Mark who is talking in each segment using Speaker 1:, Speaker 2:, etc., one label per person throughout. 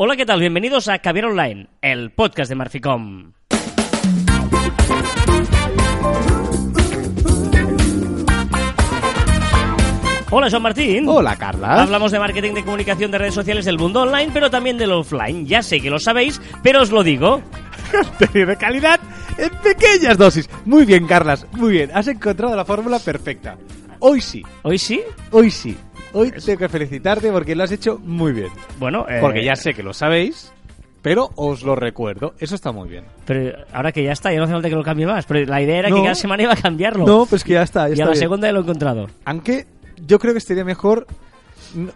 Speaker 1: Hola, ¿qué tal? Bienvenidos a Caviar Online, el podcast de Marficom. Hola, Joan Martín.
Speaker 2: Hola, Carla.
Speaker 1: Hablamos de marketing de comunicación de redes sociales del mundo online, pero también del offline. Ya sé que lo sabéis, pero os lo digo.
Speaker 2: Contenido de calidad en pequeñas dosis. Muy bien, Carlas. Muy bien. Has encontrado la fórmula perfecta. Hoy sí.
Speaker 1: ¿Hoy sí?
Speaker 2: Hoy sí. Hoy tengo que felicitarte porque lo has hecho muy bien.
Speaker 1: Bueno, eh,
Speaker 2: Porque ya sé que lo sabéis, pero os lo recuerdo. Eso está muy bien.
Speaker 1: Pero ahora que ya está, ya no hace falta que lo cambie más. Pero la idea era
Speaker 2: No.
Speaker 1: que cada semana iba a cambiarlo.
Speaker 2: No, pues que ya está.
Speaker 1: y
Speaker 2: Ya
Speaker 1: a
Speaker 2: está
Speaker 1: la
Speaker 2: bien.
Speaker 1: segunda ya lo he encontrado.
Speaker 2: Aunque yo creo que estaría mejor... no-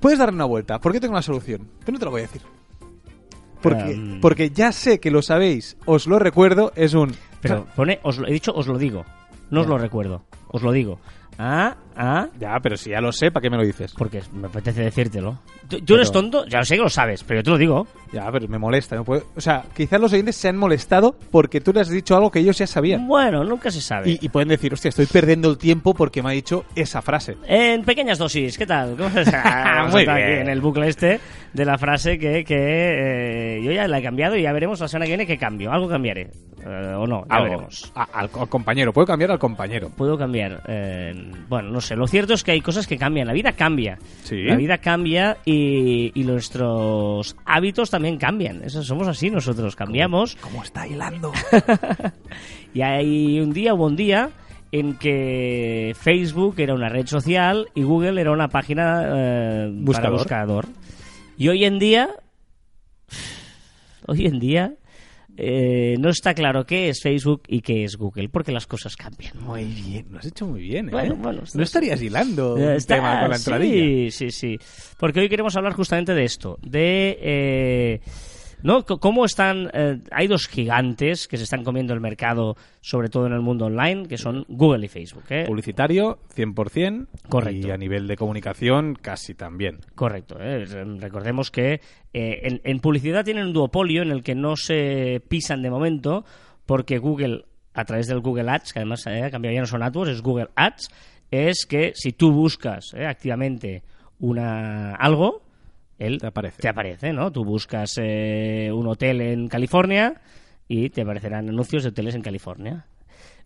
Speaker 2: Puedes darle una vuelta, porque tengo una solución. Pero no te lo voy a decir. Porque,
Speaker 1: Em.
Speaker 2: porque ya sé que lo sabéis, os lo recuerdo, es un...
Speaker 1: Pero pone, os lo, he dicho, os lo digo. No os lo recuerdo. Os lo digo. Ah, ah,
Speaker 2: Ya, pero si ya lo sé, ¿para qué me lo dices?
Speaker 1: porque me apetece decírtelo. ¿Tú, tú eres tonto? Ya lo sé que lo sabes, pero yo te lo digo.
Speaker 2: Ya, pero me molesta. No puedo... O sea, quizás los oyentes se han molestado porque tú les has dicho algo que ellos ya sabían.
Speaker 1: Bueno, nunca se sabe.
Speaker 2: Y, y pueden decir, hostia, estoy perdiendo el tiempo porque me ha dicho esa frase.
Speaker 1: En pequeñas dosis, ¿qué tal? ¿Cómo estás?
Speaker 2: Muy
Speaker 1: Está aquí
Speaker 2: bien.
Speaker 1: en el bucle este de la frase que, que eh, yo ya la he cambiado y ya veremos la semana que viene qué cambio. Algo cambiaré. Eh, o no, ya
Speaker 2: Algo.
Speaker 1: veremos.
Speaker 2: A- al, al compañero, puedo cambiar al compañero.
Speaker 1: Puedo cambiar. eh, bueno, no sé. Lo cierto es que hay cosas que cambian. La vida cambia.
Speaker 2: Sí.
Speaker 1: La vida cambia y, y nuestros hábitos también cambian. Eso somos así nosotros. Cambiamos.
Speaker 2: ¿Cómo está hilando?
Speaker 1: Y hay un día, hubo un día en que Facebook era una red social y Google era una página eh, para
Speaker 2: Buscador.
Speaker 1: buscador. Y hoy en día, hoy en día, eh, no está claro qué es Facebook y qué es Google, porque las cosas cambian.
Speaker 2: Muy bien, lo has hecho muy bien, ¿eh?
Speaker 1: Bueno, bueno,
Speaker 2: no estarías hilando un
Speaker 1: está-
Speaker 2: tema con la entradilla.
Speaker 1: Sí, sí, sí. Porque hoy queremos hablar justamente de esto, de... eh, ¿no? ¿Cómo están? eh, hay dos gigantes que se están comiendo el mercado, sobre todo en el mundo online, que son Google y Facebook. ¿eh?
Speaker 2: Publicitario, 100%.
Speaker 1: Correcto.
Speaker 2: Y a nivel de comunicación, casi también.
Speaker 1: Correcto. ¿eh? Recordemos que eh, en, en publicidad tienen un duopolio en el que no se pisan de momento, porque Google, a través del Google Ads, que además eh, ha cambiado ya no son AdWords, es Google Ads, es que si tú buscas eh, activamente una algo, él
Speaker 2: Te aparece.
Speaker 1: te aparece, ¿no? Tú buscas eh, un hotel en California y te aparecerán anuncios de hoteles en California.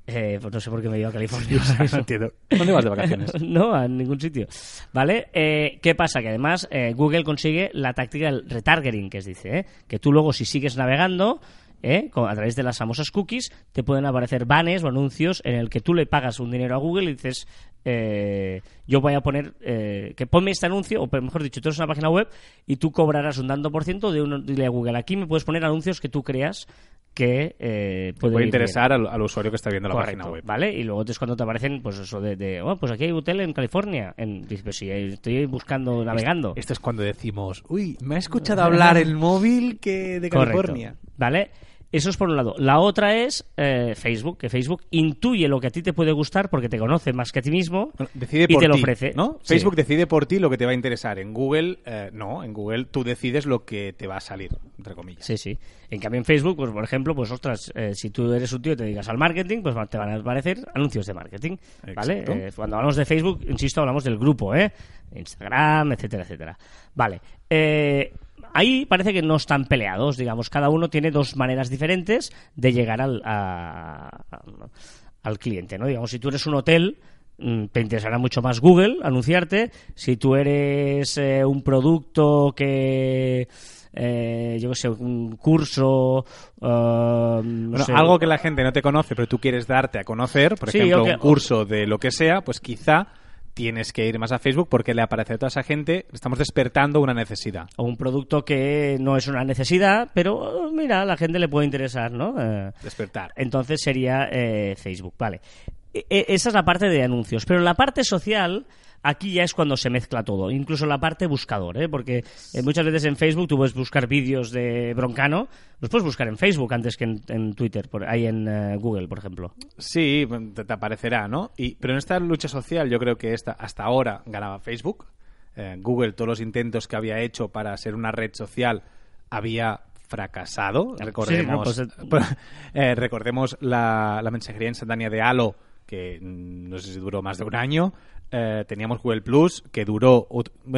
Speaker 1: Eh, pues no sé por qué me he ido a California.
Speaker 2: no entiendo. ¿Dónde vas de vacaciones?
Speaker 1: no, a ningún sitio. ¿Vale? Eh, ¿Qué pasa? Que además eh, Google consigue la táctica del retargeting, que es dice, ¿eh? que tú luego si sigues navegando, ¿eh? a través de las famosas cookies, te pueden aparecer banners o anuncios en el que tú le pagas un dinero a Google y dices, eh, yo voy a poner, eh, que ponme este anuncio, o mejor dicho, tú eres una página web y tú cobrarás un tanto por ciento de un, dile a Google, aquí me puedes poner anuncios que tú creas que eh,
Speaker 2: Puede
Speaker 1: ir bien".
Speaker 2: interesar al, al usuario que está viendo la
Speaker 1: Correcto,
Speaker 2: página web.
Speaker 1: ¿vale? Y luego es cuando te aparecen, pues eso de, de, oh, pues aquí hay hotel en California. En, pues sí, estoy buscando, navegando.
Speaker 2: Esto es cuando decimos, uy, me ha escuchado hablar el móvil que de
Speaker 1: Correcto,
Speaker 2: California.
Speaker 1: ¿Vale? Eso es por un lado. La otra es eh, Facebook, que Facebook intuye lo que a ti te puede gustar porque te conoce más que a ti mismo
Speaker 2: Bueno, decide
Speaker 1: y
Speaker 2: por
Speaker 1: te lo ofrece.
Speaker 2: ¿no?
Speaker 1: Sí.
Speaker 2: Facebook decide por ti lo que te va a interesar. En Google, eh, no. En Google tú decides lo que te va a salir, entre comillas.
Speaker 1: Sí, sí. En cambio, en Facebook, pues por ejemplo, pues ostras, eh, si tú eres un tío y te dedicas al marketing, pues te van a aparecer anuncios de marketing, ¿vale? Eh, cuando hablamos de Facebook, insisto, hablamos del grupo, ¿eh? Instagram, etcétera, etcétera. Vale. Eh, ahí parece que no están peleados, digamos. Cada uno tiene dos maneras diferentes de llegar al, a- a- al cliente, ¿no? Digamos, si tú eres un hotel, mm, te interesará mucho más Google anunciarte. Si tú eres eh, un producto que, eh, yo qué sé, un curso, eh, no
Speaker 2: Bueno,
Speaker 1: sé,
Speaker 2: algo que la gente no te conoce, pero tú quieres darte a conocer, por
Speaker 1: Sí,
Speaker 2: ejemplo, un curso de lo que sea, pues quizá tienes que ir más a Facebook porque le aparece a toda esa gente, estamos despertando una necesidad.
Speaker 1: o un producto que no es una necesidad, pero oh, mira, a la gente le puede interesar, ¿no? Eh,
Speaker 2: Despertar.
Speaker 1: entonces sería eh, Facebook, vale. E- e- esa es la parte de anuncios, pero la parte social aquí ya es cuando se mezcla todo, incluso la parte buscador, ¿eh? porque eh, muchas veces en Facebook tú puedes buscar vídeos de Broncano, los puedes buscar en Facebook antes que en, en Twitter, por, ahí en eh, Google, por ejemplo.
Speaker 2: Sí, te, te aparecerá, ¿no? Y, pero en esta lucha social yo creo que esta, hasta ahora ganaba Facebook. Eh, Google, todos los intentos que había hecho para ser una red social había fracasado. Recordemos,
Speaker 1: Sí, no, pues,
Speaker 2: eh, recordemos la, la mensajería instantánea de Halo, que mm, no sé si duró más de un año. Eh, teníamos Google Plus, que duró.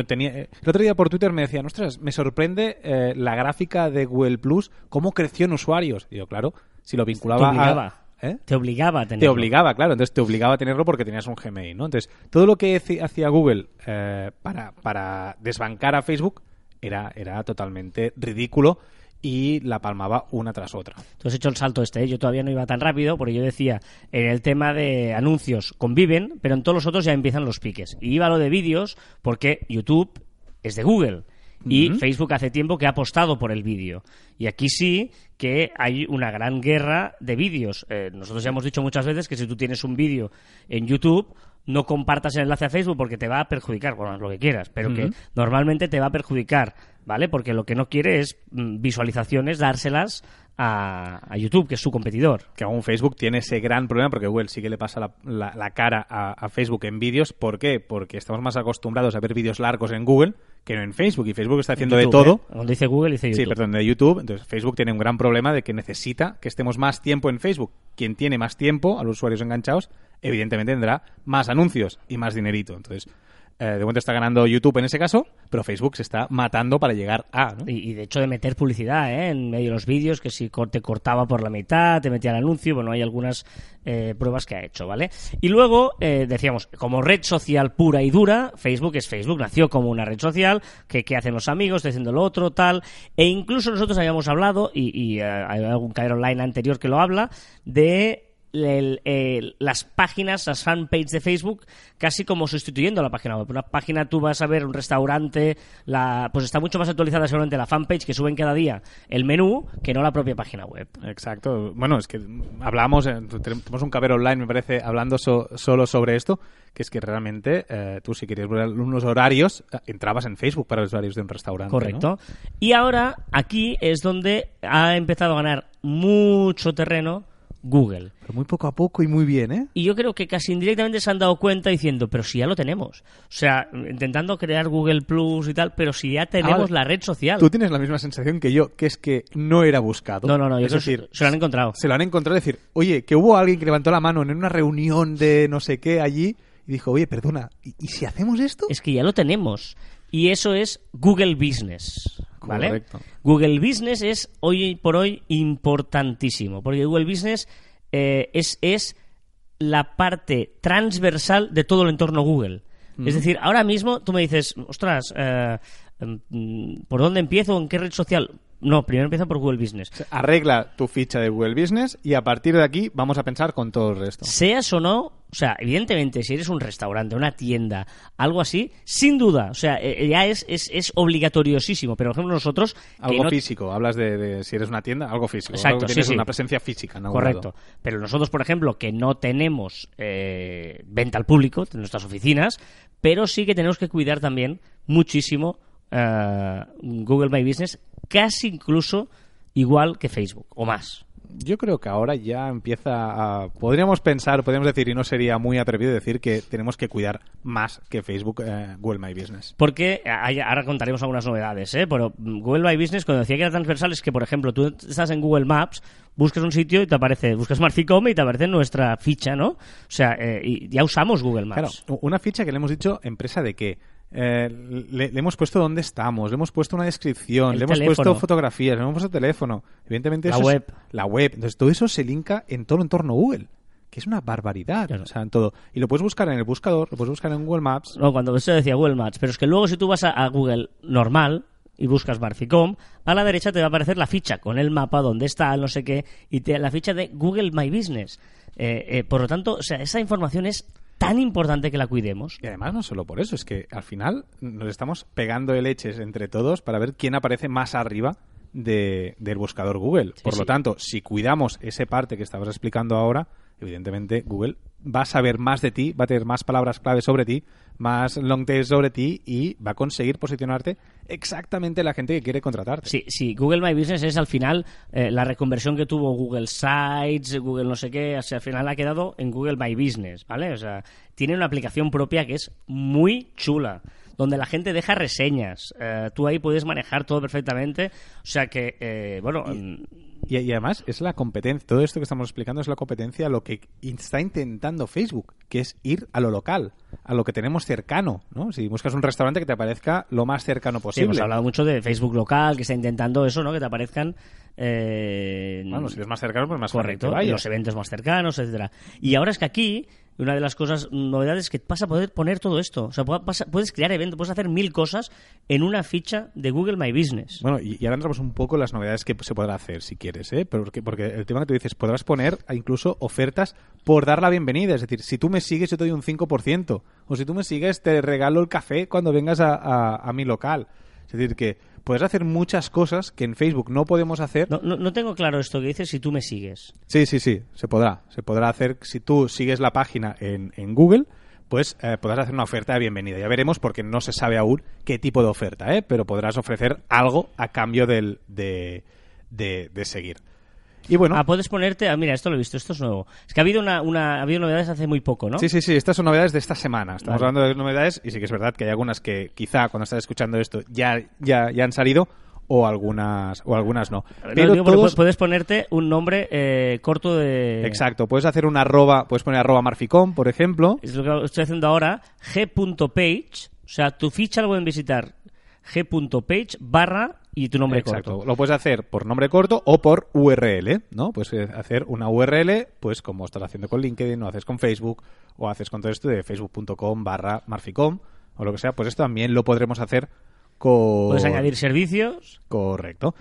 Speaker 2: tenía, eh, el otro día por Twitter me decían, ostras, me sorprende eh, la gráfica de Google Plus, cómo creció en usuarios. Y yo, claro, si lo
Speaker 1: Te
Speaker 2: vinculaba
Speaker 1: obligaba.
Speaker 2: a. ¿eh?
Speaker 1: Te obligaba a tenerlo.
Speaker 2: Te obligaba, claro, entonces te obligaba a tenerlo porque tenías un Gmail, ¿no? Entonces, todo lo que hacía- hacía Google eh, para, para desbancar a Facebook era, era totalmente ridículo y la palmaba una tras otra.
Speaker 1: Tú has hecho el salto este, ¿eh? yo todavía no iba tan rápido porque yo decía, en el tema de anuncios conviven, pero en todos los otros ya empiezan los piques. Y iba a lo de vídeos porque YouTube es de Google y. Facebook hace tiempo que ha apostado por el vídeo. Y aquí sí que hay una gran guerra de vídeos. Eh, nosotros ya hemos dicho muchas veces que si tú tienes un vídeo en YouTube, no compartas el enlace a Facebook porque te va a perjudicar, bueno, lo que quieras, pero que normalmente te va a perjudicar, ¿vale? Porque lo que no quiere es mm, visualizaciones, dárselas a, a YouTube, que es su competidor.
Speaker 2: que aún Facebook tiene ese gran problema porque Google sí que le pasa la, la- la cara a, a Facebook en vídeos. ¿Por qué? Porque estamos más acostumbrados a ver vídeos largos en Google que no en Facebook. Y Facebook está haciendo de todo.
Speaker 1: ¿eh? Cuando dice Google, dice YouTube.
Speaker 2: Sí, perdón, de YouTube. Entonces, Facebook tiene un gran problema de que necesita que estemos más tiempo en Facebook. Quien tiene más tiempo, a los usuarios enganchados, evidentemente tendrá más anuncios y más dinerito. Entonces, eh, de momento está ganando YouTube en ese caso, pero Facebook se está matando para llegar a.
Speaker 1: Y, de hecho de meter publicidad ¿eh? en medio de los vídeos, que si te cortaba por la mitad, te metía el anuncio, bueno, hay algunas eh, pruebas que ha hecho, ¿vale? Y luego, eh, decíamos, como red social pura y dura, Facebook es Facebook, nació como una red social, que, que hacen los amigos, te haciendo lo otro, tal, e incluso nosotros habíamos hablado, y, y, eh, hay algún caer online anterior que lo habla, de el- el- las páginas, las fanpages de Facebook, casi como sustituyendo la página web. Una página tú vas a ver un restaurante, la, pues está mucho más actualizada seguramente la fanpage que suben cada día el menú que no la propia página web.
Speaker 2: Exacto. Bueno, es que hablamos, eh, tenemos un caber online, me parece, hablando so- solo sobre esto, que es que realmente eh, tú si querías ver unos horarios, eh, entrabas en Facebook para los horarios de un restaurante. ¿no?
Speaker 1: Correcto. Y ahora aquí es donde ha empezado a ganar mucho terreno Google.
Speaker 2: Pero muy poco a poco y muy bien, ¿eh?
Speaker 1: Y yo creo que casi indirectamente se han dado cuenta diciendo, pero si ya lo tenemos. O sea, intentando crear Google Plus y tal, pero si ya tenemos
Speaker 2: Ah,
Speaker 1: la red social.
Speaker 2: Tú tienes la misma sensación que yo, que es que no era buscado.
Speaker 1: No, no, no,
Speaker 2: es decir,
Speaker 1: se lo han encontrado.
Speaker 2: se lo han encontrado y decir, oye, que hubo alguien que levantó la mano en una reunión de no sé qué allí y dijo, oye, perdona, ¿y, y si hacemos esto?
Speaker 1: Es que ya lo tenemos. Y eso es Google Business. ¿Vale?
Speaker 2: Correcto.
Speaker 1: Google Business es hoy por hoy importantísimo. Porque Google Business eh, es, es la parte transversal de todo el entorno Google. Es decir, ahora mismo tú me dices, ostras, eh, mm, ¿por dónde empiezo? ¿En qué red social? No, primero empieza por Google Business.
Speaker 2: O sea, Arregla tu ficha de Google Business y a partir de aquí vamos a pensar con todo el resto.
Speaker 1: Seas o no, o sea, evidentemente, si eres un restaurante, una tienda, algo así, sin duda, o sea, eh, ya es, es, es obligatoriosísimo. Pero, por ejemplo, nosotros.
Speaker 2: Algo
Speaker 1: no-
Speaker 2: físico, hablas de, de si eres una tienda, algo físico.
Speaker 1: Exacto,
Speaker 2: algo que
Speaker 1: sí,
Speaker 2: tienes
Speaker 1: sí.
Speaker 2: una presencia física algún
Speaker 1: Correcto. Pero nosotros, por ejemplo, que no tenemos eh, venta al público en nuestras oficinas, pero sí que tenemos que cuidar también muchísimo eh, Google My Business, casi incluso igual que Facebook, o más.
Speaker 2: Yo creo que ahora ya empieza a... Podríamos pensar, podríamos decir, y no sería muy atrevido decir que tenemos que cuidar más que Facebook eh, Google My Business.
Speaker 1: Porque hay- ahora contaremos algunas novedades, ¿eh? Pero mm, Google My Business, cuando decía que era transversal, es que, por ejemplo, tú estás en Google Maps, buscas un sitio y te aparece, buscas Marficom y te aparece nuestra ficha, ¿no? O sea, eh, y ya usamos Google Maps.
Speaker 2: Claro, una ficha que le hemos dicho empresa de qué. Eh, le, le hemos puesto dónde estamos, le hemos puesto una descripción,
Speaker 1: El
Speaker 2: le hemos puesto fotografías, le hemos puesto teléfono. Evidentemente
Speaker 1: La
Speaker 2: eso es-
Speaker 1: web.
Speaker 2: la web. Entonces todo eso se linka en todo el entorno Google, que es una barbaridad.
Speaker 1: Claro.
Speaker 2: O sea, en todo. Y lo puedes buscar en el buscador, lo puedes buscar en Google Maps.
Speaker 1: No, cuando eso decía Google Maps, pero es que luego si tú vas a, a Google normal y buscas Marficom, a la derecha te va a aparecer la ficha con el mapa, donde está, no sé qué, y te, la ficha de Google My Business. Eh, eh, por lo tanto, o sea, esa información es tan importante que la cuidemos.
Speaker 2: Y además no solo por eso, es que al final nos estamos pegando de leches entre todos para ver quién aparece más arriba de- del buscador Google. por lo tanto, si cuidamos esa parte que estabas explicando ahora, evidentemente Google va a saber más de ti, va a tener más palabras clave sobre ti, más long tail sobre ti y va a conseguir posicionarte exactamente la gente que quiere contratarte.
Speaker 1: Sí, sí, Google My Business es al final eh, la reconversión que tuvo Google Sites, Google no sé qué, o sea, al final ha quedado en Google My Business, ¿vale? O sea, tiene una aplicación propia que es muy chula, donde la gente deja reseñas, eh, tú ahí puedes manejar todo perfectamente, o sea que, eh, bueno, mm,
Speaker 2: y, y además es la competencia, todo esto que estamos explicando es la competencia a lo que está intentando Facebook, que es ir a lo local, a lo que tenemos cercano, ¿no? Si buscas un restaurante que te aparezca lo más cercano
Speaker 1: Sí,
Speaker 2: posible.
Speaker 1: hemos hablado mucho de Facebook local, que está intentando eso, ¿no? Que te aparezcan... eh,
Speaker 2: Bueno, si es más cercano, pues más
Speaker 1: Correcto,
Speaker 2: vayas.
Speaker 1: los eventos más cercanos, etcétera. Y ahora es que aquí, una de las cosas, novedades es que vas a poder poner todo esto. O sea, pu- pasa- puedes crear eventos, puedes hacer mil cosas en una ficha de Google My Business.
Speaker 2: Bueno, y, y ahora entramos un poco en las novedades que se podrá hacer, si quieres, ¿eh? Porque, porque el tema que tú dices, podrás poner incluso ofertas por dar la bienvenida. Es decir, si tú me sigues, yo te doy un 5%. O si tú me sigues, te regalo el café cuando vengas a, a- a mi local. Es decir, que puedes hacer muchas cosas que en Facebook no podemos hacer.
Speaker 1: No, no, no tengo claro esto que dices si tú me sigues.
Speaker 2: Sí, sí, sí, se podrá. Se podrá hacer, si tú sigues la página en, en Google, pues eh, podrás hacer una oferta de bienvenida. Ya veremos porque no se sabe aún qué tipo de oferta, ¿eh? pero podrás ofrecer algo a cambio del, de, de, de seguir. Y bueno,
Speaker 1: Ah, puedes ponerte. Ah, mira, esto lo he visto, esto es nuevo. Es que ha habido una, una ha habido novedades hace muy poco, ¿no?
Speaker 2: sí, sí, sí, estas son novedades de esta semana. Estamos
Speaker 1: Vale.
Speaker 2: hablando de novedades y sí que es verdad que hay algunas que quizá cuando estás escuchando esto ya, ya, ya han salido o algunas, o algunas no.
Speaker 1: No,
Speaker 2: Pero
Speaker 1: digo porque
Speaker 2: todos...
Speaker 1: pu- puedes ponerte un nombre eh, corto de.
Speaker 2: Exacto, puedes hacer una arroba, puedes poner arroba marficom, por ejemplo,
Speaker 1: Es lo que estoy haciendo ahora. G.page. O sea, tu ficha la pueden visitar. G.page barra y tu nombre
Speaker 2: Exacto.
Speaker 1: corto.
Speaker 2: Lo puedes hacer por nombre corto o por URL, ¿no? Puedes eh, hacer una URL, pues como estás haciendo con LinkedIn, o haces con Facebook, o haces con todo esto de facebook.com barra marficom, o lo que sea, pues esto también lo podremos hacer con...
Speaker 1: Puedes añadir servicios.
Speaker 2: Correcto.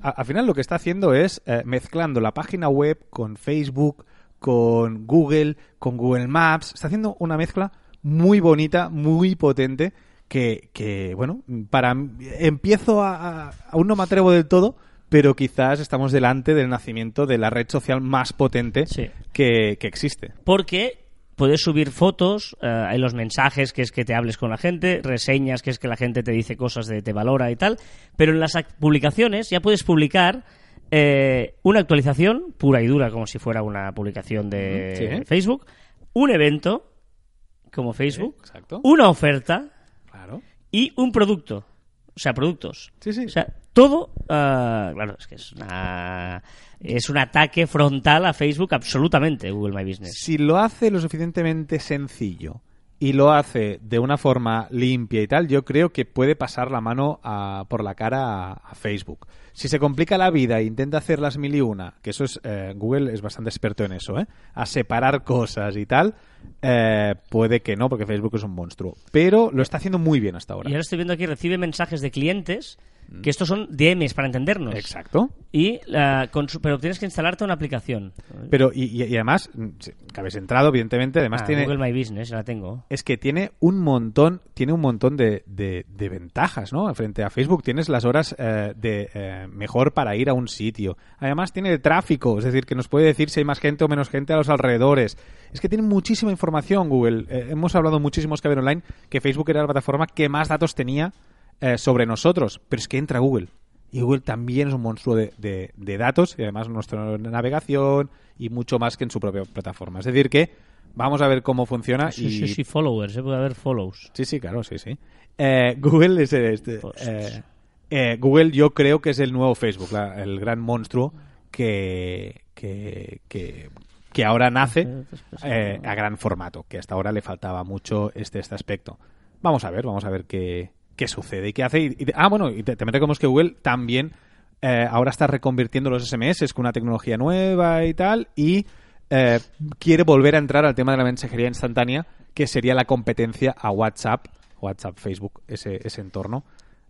Speaker 2: Al final lo que está haciendo es eh, mezclando la página web con Facebook, con Google, con Google Maps. Está haciendo una mezcla muy bonita, muy potente, que, que, bueno, para empiezo a, a- aún no me atrevo del todo, pero quizás estamos delante del nacimiento de la red social más potente
Speaker 1: Sí.
Speaker 2: que, que existe.
Speaker 1: Porque puedes subir fotos, eh, en los mensajes, que es que te hables con la gente, reseñas, que es que la gente te dice cosas de te valora y tal, pero en las ac- publicaciones ya puedes publicar eh, una actualización pura y dura, como si fuera una publicación de. Facebook, un evento, como Facebook, una oferta. Y un producto. O sea, productos.
Speaker 2: Sí, sí.
Speaker 1: O sea, todo, ah, claro, es que es una, es un ataque frontal a Facebook absolutamente, Google My Business.
Speaker 2: si lo hace lo suficientemente sencillo y lo hace de una forma limpia y tal, yo creo que puede pasar la mano a- por la cara a, Facebook. Si se complica la vida e intenta hacer las mil y una, que eso es, eh, Google es bastante experto en eso, ¿eh? a separar cosas y tal, eh, puede que no, porque Facebook es un monstruo. Pero lo está haciendo muy bien hasta ahora.
Speaker 1: Y ahora estoy viendo aquí, recibe mensajes de clientes, que estos son DMs para entendernos.
Speaker 2: Exacto.
Speaker 1: Y, la- con su- pero tienes que instalarte una aplicación.
Speaker 2: Pero, y, y- y además, mm, que habéis entrado, evidentemente, además
Speaker 1: Ah,
Speaker 2: tiene...
Speaker 1: Google My Business, la tengo.
Speaker 2: es que tiene un montón, tiene un montón de, de- de ventajas, ¿no? Frente a Facebook tienes las horas eh, de eh, mejor para ir a un sitio. Además tiene de tráfico, es decir, que nos puede decir si hay más gente o menos gente a los alrededores. Es que tiene muchísima información Google. Eh, hemos hablado muchísimo que online que Facebook era la plataforma que más datos tenía eh, sobre nosotros, pero es que entra Google. Y Google también es un monstruo de, de- de datos y además nuestra navegación y mucho más que en su propia plataforma. Es decir, que vamos a ver cómo funciona
Speaker 1: Sí,
Speaker 2: y
Speaker 1: sí, sí, followers, eh, puede haber follows.
Speaker 2: Sí, sí, claro, sí, sí. Eh, Google es este, eh, Google yo creo que es el nuevo Facebook, la- el gran monstruo que, que, que, que ahora nace a gran formato, que hasta ahora le faltaba mucho este, este aspecto. Vamos a ver, vamos a ver qué, qué sucede y qué hace. Y, y- ah, bueno, y te, también recordemos que Google también eh, ahora está reconvirtiendo los SMS con una tecnología nueva y tal, y eh, quiere volver a entrar al tema de la mensajería instantánea, que sería la competencia a WhatsApp, WhatsApp, Facebook, ese, ese entorno,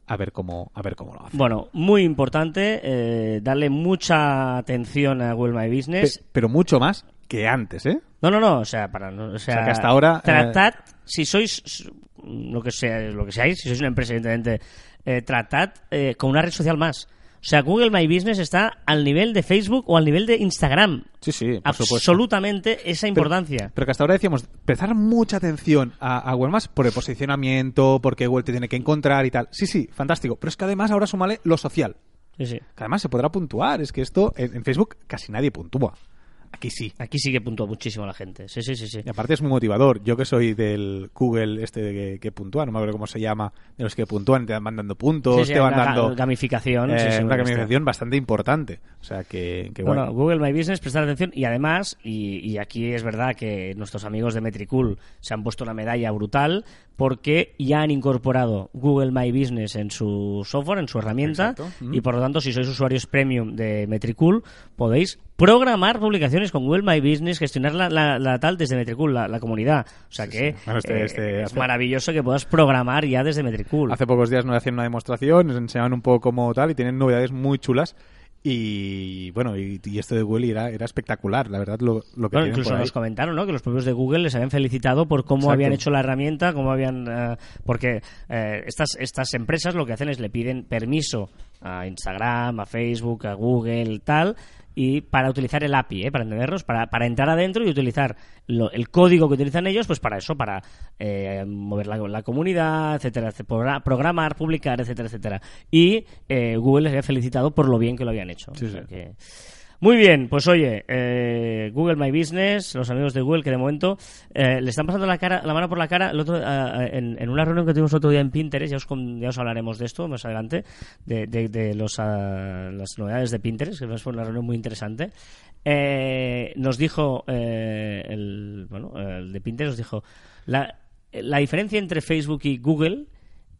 Speaker 2: a ver cómo, a ver cómo lo hace.
Speaker 1: Bueno, muy importante, eh, darle mucha atención a Google My Business.
Speaker 2: Pe- pero mucho más que antes, ¿eh?
Speaker 1: No, no, no, o sea, para o sea,
Speaker 2: sea, que hasta ahora, eh,
Speaker 1: tratad, si sois lo que sea, lo que seáis, si sois una empresa evidentemente, eh, tratad eh, con una red social más. O sea, Google My Business está al nivel de Facebook o al nivel de Instagram.
Speaker 2: Sí, sí, por supuesto.
Speaker 1: Absolutamente esa importancia.
Speaker 2: Pero que hasta ahora decíamos, prestar mucha atención a, a Google Maps por el posicionamiento, porque Google te tiene que encontrar y tal. Sí, sí, fantástico. Pero es que además ahora sumale lo social.
Speaker 1: Sí, sí.
Speaker 2: Que además se podrá puntuar. Es que esto en, en Facebook casi nadie puntúa. Aquí sí.
Speaker 1: Aquí sí que puntúa muchísimo la gente. Sí, sí, sí, sí.
Speaker 2: Y aparte es muy motivador. Yo que soy del Google este de que, que puntúa, no me acuerdo cómo se llama, de los que puntúan, te van dando puntos,
Speaker 1: Sí, sí,
Speaker 2: te van
Speaker 1: ga-
Speaker 2: dando
Speaker 1: gamificación.
Speaker 2: eh,
Speaker 1: sí, sí,
Speaker 2: una gamificación bastante importante. O sea que, que guay.
Speaker 1: Bueno, Google My Business, prestar atención y además, y, y aquí es verdad que nuestros amigos de Metricool se han puesto una medalla brutal porque ya han incorporado Google My Business en su software, en su herramienta,
Speaker 2: Exacto.
Speaker 1: y por lo tanto, si sois usuarios premium de Metricool, podéis programar publicaciones con Google My Business, gestionar la, la- la tal desde Metricool, la, la comunidad. O sea que
Speaker 2: sí. Bueno, este-
Speaker 1: eh,
Speaker 2: este
Speaker 1: es
Speaker 2: hace-
Speaker 1: maravilloso que puedas programar ya desde Metricool.
Speaker 2: Hace pocos días nos hacían una demostración, nos enseñaban un poco cómo tal y tienen novedades muy chulas. Y bueno, y, y esto de Google era, era espectacular, la verdad, lo, lo que
Speaker 1: Bueno, incluso
Speaker 2: por ahí.
Speaker 1: nos comentaron ¿no? que los propios de Google les habían felicitado por cómo
Speaker 2: Exacto.
Speaker 1: habían hecho la herramienta, cómo habían eh, porque eh, estas estas empresas lo que hacen es le piden permiso a Instagram, a Facebook, a Google, tal y para utilizar el API, ¿eh? para entendernos, para, para entrar adentro y utilizar lo- el código que utilizan ellos, pues para eso, para eh, mover la, la comunidad, etcétera, etcétera, progra- programar, publicar, etcétera, etcétera. Y eh, Google les había felicitado por lo bien que lo habían hecho.
Speaker 2: Sí,
Speaker 1: O sea
Speaker 2: sí.
Speaker 1: que- muy bien, pues oye, eh, Google My Business, los amigos de Google que de momento eh, le están pasando la cara, la mano por la cara el otro, ah, en, una reunión que tuvimos otro día en Pinterest, ya os, ya os hablaremos de esto más adelante, de, de- de los, ah, las novedades de Pinterest, que fue una reunión muy interesante. Eh, nos dijo eh, el, bueno, el de Pinterest, nos dijo la, la diferencia entre Facebook y Google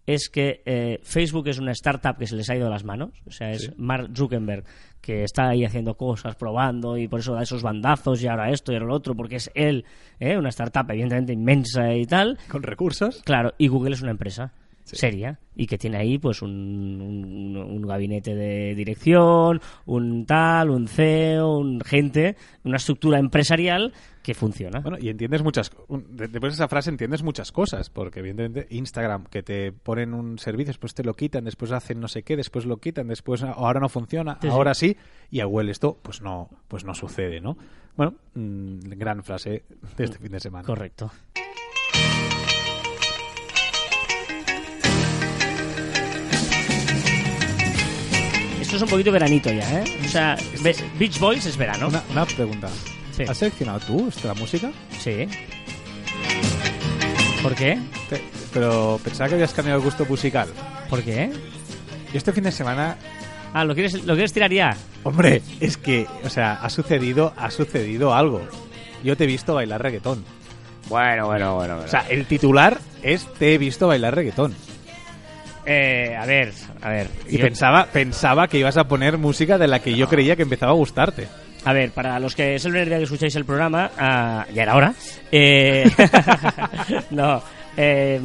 Speaker 1: es que eh, Facebook es una startup que se les ha ido de las manos. O sea, es Mark Zuckerberg que está ahí haciendo cosas, probando y por eso da esos bandazos y ahora esto y ahora lo otro, porque es él, ¿eh? una startup evidentemente inmensa y tal.
Speaker 2: Con recursos.
Speaker 1: Claro, y Google es una empresa seria y que tiene ahí pues un, un, un gabinete de dirección, un tal, un CEO, un gente, una estructura empresarial que funciona.
Speaker 2: Bueno, y entiendes muchas Después de esa frase entiendes muchas cosas, porque evidentemente Instagram, que te ponen un servicio, después te lo quitan, después hacen no sé qué, después lo quitan, después ah, ahora no funciona,
Speaker 1: Sí, sí.
Speaker 2: ahora sí, y a Google esto pues no, pues no sucede, ¿no? Bueno, mm, gran frase de este fin de semana.
Speaker 1: Correcto. Es un poquito veranito ya, ¿eh? O sea, Be- Beach Boys es verano.
Speaker 2: Una, una pregunta.
Speaker 1: Sí.
Speaker 2: ¿Has seleccionado tú esta música?
Speaker 1: Sí. ¿Por qué?
Speaker 2: Te- pero pensaba que habías cambiado el gusto musical.
Speaker 1: ¿Por qué?
Speaker 2: Y este fin de semana,
Speaker 1: Ah, ¿lo quieres, ¿lo quieres tirar ya?
Speaker 2: hombre, es que, o sea, ha sucedido, ha sucedido algo. Yo te he visto bailar reggaetón.
Speaker 1: Bueno, bueno, bueno.
Speaker 2: O sea, el titular es te he visto bailar reggaetón.
Speaker 1: Eh, a ver, a ver.
Speaker 2: Y
Speaker 1: yo-
Speaker 2: pensaba, pensaba que ibas a poner música de la que yo creía que empezaba a gustarte.
Speaker 1: A ver, para los que es el primer día que escucháis el programa, ah, ya era hora. Eh, no, eh,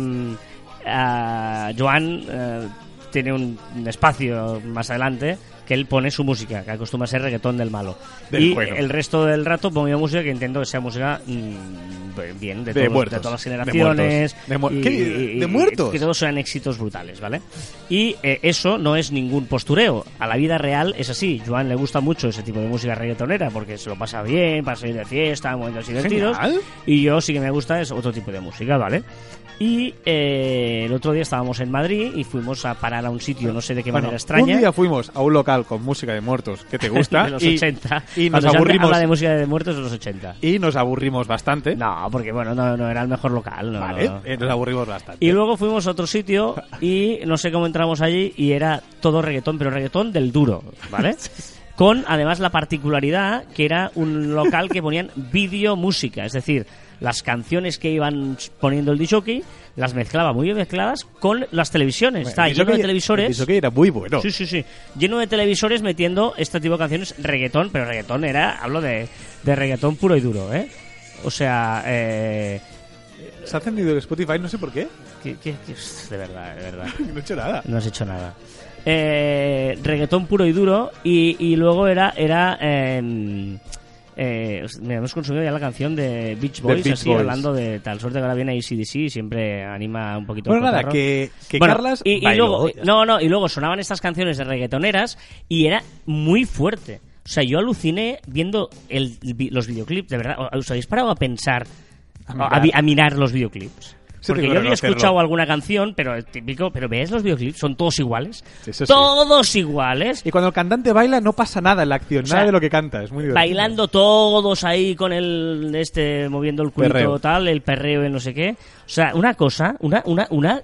Speaker 1: ah, Joan eh, tiene un, un espacio más adelante que él pone su música, que acostumbra a ser reggaetón del malo.
Speaker 2: Del
Speaker 1: y
Speaker 2: bueno.
Speaker 1: el resto del rato pongo yo música que intento que sea música mm, bien, de,
Speaker 2: De
Speaker 1: todos-
Speaker 2: muertos.
Speaker 1: de todas las
Speaker 2: De
Speaker 1: generaciones.
Speaker 2: muertos. De mu-
Speaker 1: y-
Speaker 2: ¿Qué?
Speaker 1: y-
Speaker 2: ¿De
Speaker 1: y-
Speaker 2: muertos?
Speaker 1: Que todos sean éxitos brutales, ¿vale? Y eh, eso no es ningún postureo. A la vida real es así. Joan le gusta mucho ese tipo de música reggaetonera porque se lo pasa bien, para salir de fiesta, momentos divertidos. Y yo sí que me gusta es otro tipo de música, ¿vale? Y eh, el otro día estábamos en Madrid y fuimos a parar a un sitio, no sé de qué
Speaker 2: Bueno,
Speaker 1: manera extraña.
Speaker 2: Un día fuimos a un local con música de muertos que te gusta
Speaker 1: de los
Speaker 2: y,
Speaker 1: 80.
Speaker 2: y nos aburrimos
Speaker 1: habla de música de muertos de los 80.
Speaker 2: y nos aburrimos bastante.
Speaker 1: No, porque bueno, no, no era el mejor local. No,
Speaker 2: vale,
Speaker 1: no.
Speaker 2: eh, nos aburrimos bastante.
Speaker 1: Y luego fuimos a otro sitio y no sé cómo entramos allí y era todo reggaetón, pero reggaetón del duro, ¿vale? Con además la particularidad que era un local que ponían vídeo música, es decir, las canciones que iban poniendo el disjockey las mezclaba muy bien mezcladas con las televisiones.
Speaker 2: Bueno,
Speaker 1: Está
Speaker 2: el
Speaker 1: lleno de televisores.
Speaker 2: el era muy bueno.
Speaker 1: Sí, sí, sí. Lleno de televisores metiendo este tipo de canciones, reggaetón, pero reggaetón era, hablo de, de reggaetón puro y duro, ¿eh? O sea, eh,
Speaker 2: Se ha encendido el Spotify, no sé por qué.
Speaker 1: de verdad, de verdad.
Speaker 2: No he hecho nada.
Speaker 1: No has hecho nada. Eh, reggaetón puro y duro y, y luego era era eh, eh, mira, hemos consumido ya la canción de Beach Boys,
Speaker 2: Beach
Speaker 1: así
Speaker 2: Boys.
Speaker 1: hablando de tal suerte que ahora viene ACDC y siempre anima un poquito
Speaker 2: Bueno,
Speaker 1: el
Speaker 2: nada, que, que
Speaker 1: Bueno,
Speaker 2: Carlas
Speaker 1: y, luego no no y luego sonaban estas canciones de reggaetoneras y era muy fuerte o sea yo aluciné viendo el, los videoclips de verdad ¿os habéis parado a pensar
Speaker 2: A mirar.
Speaker 1: a mirar los videoclips Porque yo había escuchado alguna canción, pero es típico, pero ves los videoclips, son todos iguales.
Speaker 2: Sí.
Speaker 1: todos iguales.
Speaker 2: Y cuando el cantante baila no pasa nada en la acción,
Speaker 1: O sea,
Speaker 2: nada de lo que canta, es muy divertido.
Speaker 1: Bailando todos ahí con el este moviendo el culito tal, el perreo y no sé qué. O sea, una cosa, una, una, una.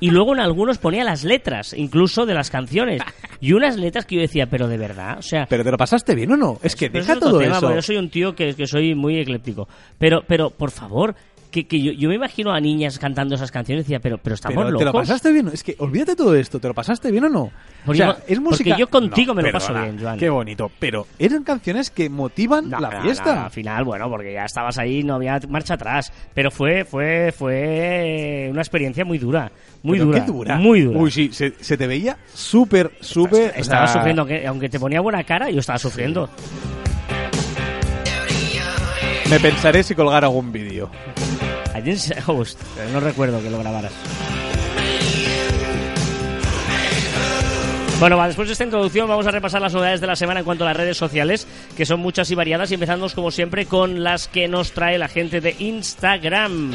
Speaker 1: Y luego en algunos ponía las letras, incluso de las canciones. Y unas letras que yo decía, pero de verdad, o sea.
Speaker 2: ¿Pero te lo pasaste bien o no? Es que deja
Speaker 1: es
Speaker 2: todo
Speaker 1: tema,
Speaker 2: eso.
Speaker 1: Yo soy un tío que, que soy muy ecléptico. Pero, pero, por favor, que, que yo, yo me imagino a niñas cantando esas canciones y decía, pero, pero estamos
Speaker 2: Pero
Speaker 1: locos.
Speaker 2: te lo pasaste bien, es que olvídate todo esto, ¿te lo pasaste bien o no?
Speaker 1: Porque
Speaker 2: o sea,
Speaker 1: yo-
Speaker 2: es música...
Speaker 1: porque yo contigo me lo paso bien, Joan.
Speaker 2: Qué bonito, pero eran canciones que motivan
Speaker 1: No,
Speaker 2: la
Speaker 1: no,
Speaker 2: fiesta.
Speaker 1: no, al final, bueno, porque ya estabas ahí, no había marcha atrás. Pero fue, fue, fue una experiencia muy dura. Muy dura,
Speaker 2: qué dura.
Speaker 1: Muy dura.
Speaker 2: Uy, sí, se, se te veía súper, súper... o
Speaker 1: estaba
Speaker 2: sea,
Speaker 1: sufriendo, aunque, aunque te ponía buena cara, yo estaba sufriendo.
Speaker 2: Me pensaré si colgar algún vídeo.
Speaker 1: No recuerdo que lo grabaras. Bueno, va, después de esta introducción vamos a repasar las novedades de la semana en cuanto a las redes sociales, que son muchas y variadas, y empezamos como siempre con las que nos trae la gente de Instagram.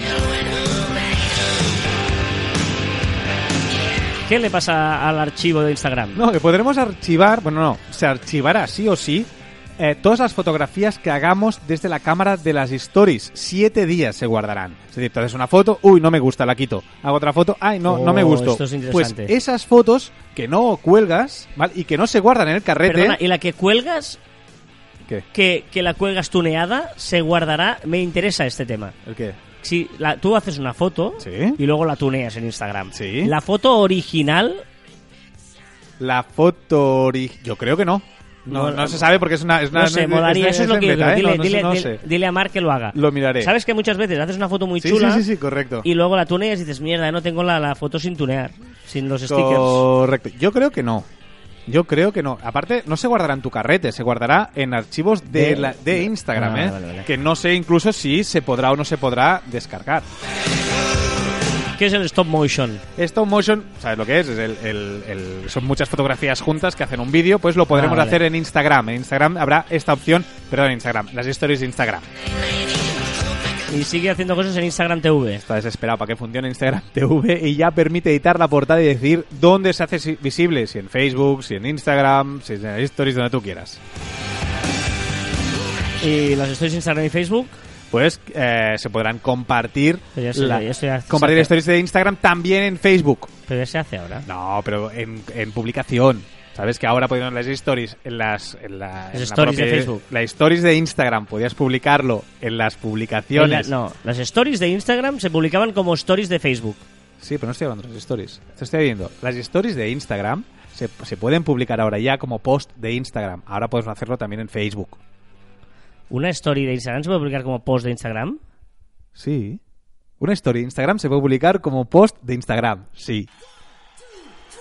Speaker 1: ¿Qué le pasa al archivo de Instagram?
Speaker 2: No, que podremos archivar, bueno, no, se archivará sí o sí eh, todas las fotografías que hagamos desde la cámara de las stories. Siete días se guardarán. Es decir, te haces una foto, uy, no me gusta, la quito. Hago otra foto, ay, no, no me
Speaker 1: Oh,
Speaker 2: gustó.
Speaker 1: esto es
Speaker 2: pues
Speaker 1: interesante.
Speaker 2: esas fotos que no cuelgas, ¿vale? Y que no se guardan en el carrete.
Speaker 1: Perdona, y la que cuelgas,
Speaker 2: ¿Qué?
Speaker 1: que, que la cuelgas tuneada, se guardará. Me interesa este tema.
Speaker 2: ¿El qué?
Speaker 1: Si la- tú haces una foto
Speaker 2: Sí.
Speaker 1: y luego la tuneas en Instagram.
Speaker 2: Sí.
Speaker 1: La foto original,
Speaker 2: La foto ori- Yo creo que no. No,
Speaker 1: No,
Speaker 2: se sabe porque es una. Es una
Speaker 1: no sé, molaría. Eso es lo que
Speaker 2: beta. ¿eh?
Speaker 1: Dile,
Speaker 2: No,
Speaker 1: dile-
Speaker 2: no
Speaker 1: dile-
Speaker 2: sé.
Speaker 1: dile a Mark que lo haga.
Speaker 2: Lo miraré.
Speaker 1: ¿Sabes que muchas veces haces una foto muy
Speaker 2: Sí,
Speaker 1: chula
Speaker 2: sí, sí, sí, correcto.
Speaker 1: y luego la tuneas y dices, mierda, no tengo la, la foto sin tunear, sin los stickers?
Speaker 2: Correcto. Yo creo que no. Yo creo que no. Aparte, no se guardará en tu carrete, se guardará en archivos de,
Speaker 1: De-
Speaker 2: la- de Instagram,
Speaker 1: Ah,
Speaker 2: ¿eh?
Speaker 1: vale, vale.
Speaker 2: Que no sé incluso si se podrá o no se podrá descargar.
Speaker 1: ¿Qué es el stop motion?
Speaker 2: Stop motion, ¿sabes lo que es? es el- el- el- son muchas fotografías juntas que hacen un vídeo, pues lo podremos
Speaker 1: Ah, vale.
Speaker 2: hacer en Instagram. En Instagram habrá esta opción, perdón, en Instagram, las stories de Instagram.
Speaker 1: Y sigue haciendo cosas en Instagram TV.
Speaker 2: Está desesperado para que funcione Instagram TV y ya permite editar la portada y decir dónde se hace si- visible, si en Facebook, si en Instagram, si en las stories, donde tú quieras.
Speaker 1: Y las stories de Instagram y Facebook.
Speaker 2: Pues eh, se podrán compartir,
Speaker 1: Pero ya se-
Speaker 2: la-
Speaker 1: ya se hace-
Speaker 2: compartir stories de Instagram también en Facebook.
Speaker 1: Pero ya se hace ahora.
Speaker 2: No, pero en, en publicación. ¿Sabes que ahora podemos las stories en las en la,
Speaker 1: Las
Speaker 2: en la
Speaker 1: stories de
Speaker 2: propia-
Speaker 1: Facebook.
Speaker 2: Las stories de Instagram podías publicarlo en las
Speaker 1: En la-
Speaker 2: publicaciones.
Speaker 1: no, las stories de Instagram se publicaban como stories de Facebook.
Speaker 2: Sí, pero no estoy hablando de las stories. Te estoy viendo. Las stories de Instagram se, se pueden publicar ahora ya como post de Instagram. Ahora podemos hacerlo también en Facebook.
Speaker 1: ¿Una story de Instagram se puede publicar como post de Instagram?
Speaker 2: Sí. Una story de Instagram se puede publicar como post de Instagram. Sí.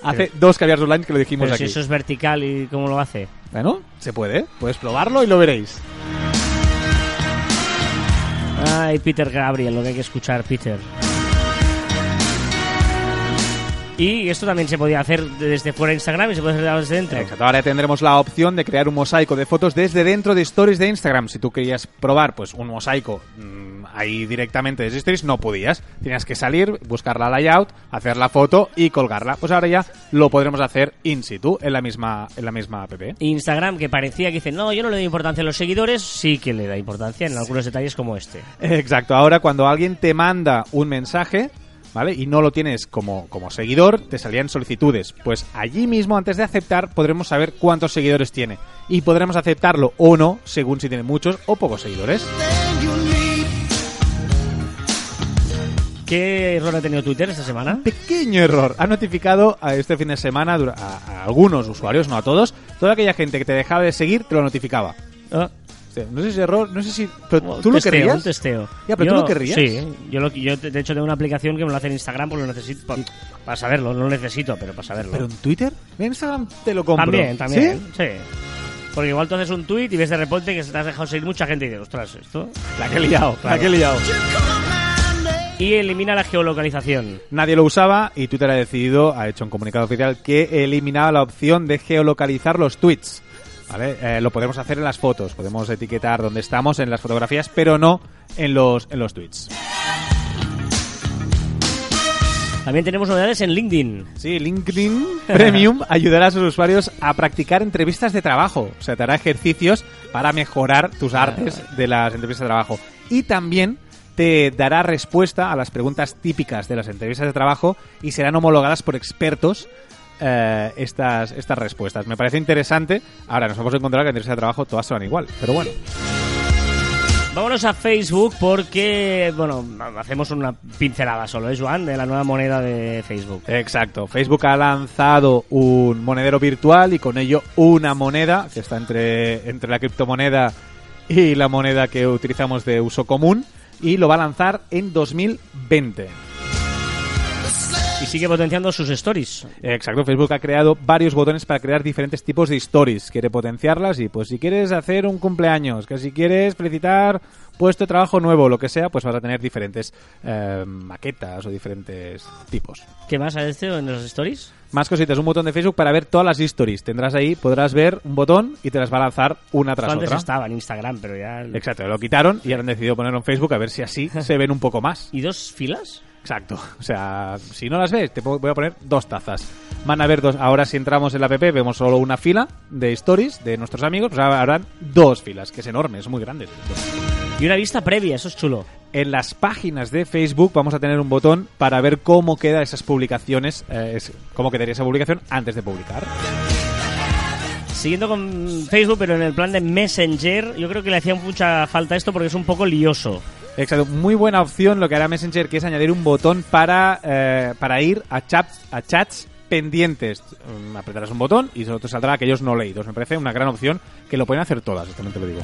Speaker 2: Hace dos caviars online que lo dijimos
Speaker 1: Pero
Speaker 2: aquí.
Speaker 1: si eso es vertical y cómo lo hace.
Speaker 2: Bueno, se puede. Puedes probarlo y lo veréis.
Speaker 1: Ay, Peter Gabriel, lo que hay que escuchar, Peter. Y esto también se podía hacer desde fuera de Instagram y se puede hacer desde dentro.
Speaker 2: Exacto. Ahora tendremos la opción de crear un mosaico de fotos desde dentro de Stories de Instagram. Si tú querías probar pues un mosaico mm, ahí directamente desde Stories, no podías. Tenías que salir, buscar la layout, hacer la foto y colgarla. Pues ahora ya lo podremos hacer in situ en la misma en la misma app.
Speaker 1: Instagram, que parecía que dice, no, yo no le doy importancia a los seguidores, sí que le da importancia en algunos detalles como este.
Speaker 2: Exacto. Ahora cuando alguien te manda un mensaje, ¿vale? Y no lo tienes como, como seguidor, te salían solicitudes. Pues allí mismo, antes de aceptar, podremos saber cuántos seguidores tiene. Y podremos aceptarlo o no, según si tiene muchos o pocos seguidores.
Speaker 1: ¿Qué error ha tenido Twitter esta semana?
Speaker 2: Pequeño error. Ha notificado a este fin de semana a, a algunos usuarios, no a todos, toda aquella gente que te dejaba de seguir te lo notificaba.
Speaker 1: Ah,
Speaker 2: no sé si error, no sé si... Pero, ¿Tú lo querrías?
Speaker 1: Un testeo.
Speaker 2: Ya, pero ¿tú lo querrías?
Speaker 1: Sí, yo, lo, yo de hecho tengo una aplicación que me lo hace en Instagram porque lo necesito pa- para saberlo, no lo necesito, pero para saberlo.
Speaker 2: ¿Pero en Twitter? En Instagram te lo compro.
Speaker 1: También, también,
Speaker 2: ¿Sí?
Speaker 1: ¿Sí? Porque igual tú haces un tweet y ves de repente que se te has dejado seguir mucha gente y dices, ostras, esto.
Speaker 2: La que he liado,
Speaker 1: Claro.
Speaker 2: la que he liado.
Speaker 1: Y elimina la geolocalización.
Speaker 2: Nadie lo usaba y Twitter ha decidido, ha hecho un comunicado oficial que eliminaba la opción de geolocalizar los tweets. ¿Vale? Eh, lo podemos hacer en las fotos, podemos etiquetar dónde estamos en las fotografías, pero no en los, en los tweets.
Speaker 1: También tenemos novedades en LinkedIn.
Speaker 2: Sí, LinkedIn Premium ayudará a sus usuarios a practicar entrevistas de trabajo. O sea, te hará ejercicios para mejorar tus artes de las entrevistas de trabajo. Y también te dará respuesta a las preguntas típicas de las entrevistas de trabajo y serán homologadas por expertos eh, estas, estas respuestas. Me parece interesante. Ahora nos hemos encontrado que en entrevistas de trabajo todas son igual, pero bueno.
Speaker 1: Vámonos a Facebook porque, bueno, hacemos una pincelada solo, ¿eh, Joan? De la nueva moneda de Facebook.
Speaker 2: Exacto. Facebook ha lanzado un monedero virtual y con ello una moneda que está entre, entre la criptomoneda y la moneda que utilizamos de uso común y lo va a lanzar en 2020.
Speaker 1: Y sigue potenciando sus stories.
Speaker 2: Exacto, Facebook ha creado varios botones para crear diferentes tipos de stories. Quiere potenciarlas y pues si quieres hacer un cumpleaños, que si quieres felicitar puesto de trabajo nuevo, lo que sea, pues vas a tener diferentes eh, maquetas o diferentes tipos.
Speaker 1: ¿Qué más ha este en los stories?
Speaker 2: Más cositas, un botón de Facebook para ver todas las stories. Tendrás ahí, podrás ver un botón y te las va a lanzar una tras
Speaker 1: Antes
Speaker 2: otra.
Speaker 1: estaba en Instagram, pero ya...
Speaker 2: Exacto, lo quitaron y ahora han decidido ponerlo en Facebook a ver si así se ven un poco más.
Speaker 1: ¿Y dos filas?
Speaker 2: Exacto. O sea, si no las ves, te voy a poner dos tazas. Van a haber dos. Ahora, si entramos en la app, vemos solo una fila de stories de nuestros amigos. Pues ahora habrán dos filas, que es enorme, es muy grande.
Speaker 1: Y una vista previa, eso es chulo.
Speaker 2: En las páginas de Facebook vamos a tener un botón para ver cómo quedan esas publicaciones, eh, cómo quedaría esa publicación antes de publicar.
Speaker 1: Siguiendo con Facebook, pero en el plan de Messenger, yo creo que le hacía mucha falta esto porque es un poco lioso.
Speaker 2: Exacto, muy buena opción lo que hará Messenger, que es añadir un botón para, eh, para ir a chats, a chats pendientes. Mm, apretarás un botón y solo te saldrá aquellos no leídos. Me parece una gran opción que lo pueden hacer todas, también te lo digo.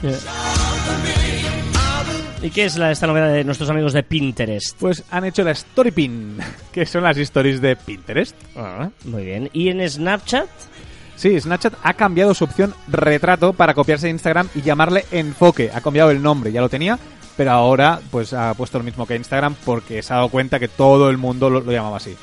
Speaker 1: ¿Y qué es la, esta novedad de nuestros amigos de Pinterest?
Speaker 2: Pues han hecho la Story Pin, que son las stories de Pinterest.
Speaker 1: Ah, muy bien. ¿Y en Snapchat?
Speaker 2: Sí, Snapchat ha cambiado su opción retrato para copiarse de Instagram y llamarle enfoque. Ha cambiado el nombre, ya lo tenía, pero ahora pues ha puesto lo mismo que Instagram porque se ha dado cuenta que todo el mundo lo, lo llamaba así.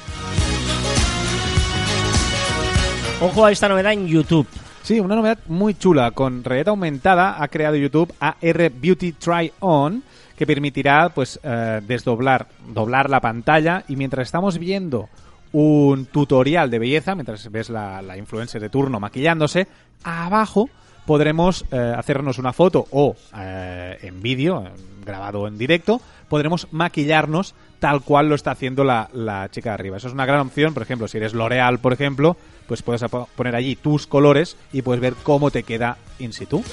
Speaker 1: Ojo a esta novedad en YouTube.
Speaker 2: Sí, una novedad muy chula. Con realidad aumentada ha creado YouTube AR Beauty Try On que permitirá pues eh, desdoblar, doblar la pantalla y mientras estamos viendo un tutorial de belleza, mientras ves la, la influencer de turno maquillándose, abajo podremos eh, hacernos una foto o eh, en vídeo, grabado en directo, podremos maquillarnos tal cual lo está haciendo la, la chica de arriba. Eso es una gran opción, por ejemplo, si eres L'Oreal, por ejemplo, pues puedes poner allí tus colores y puedes ver cómo te queda in situ.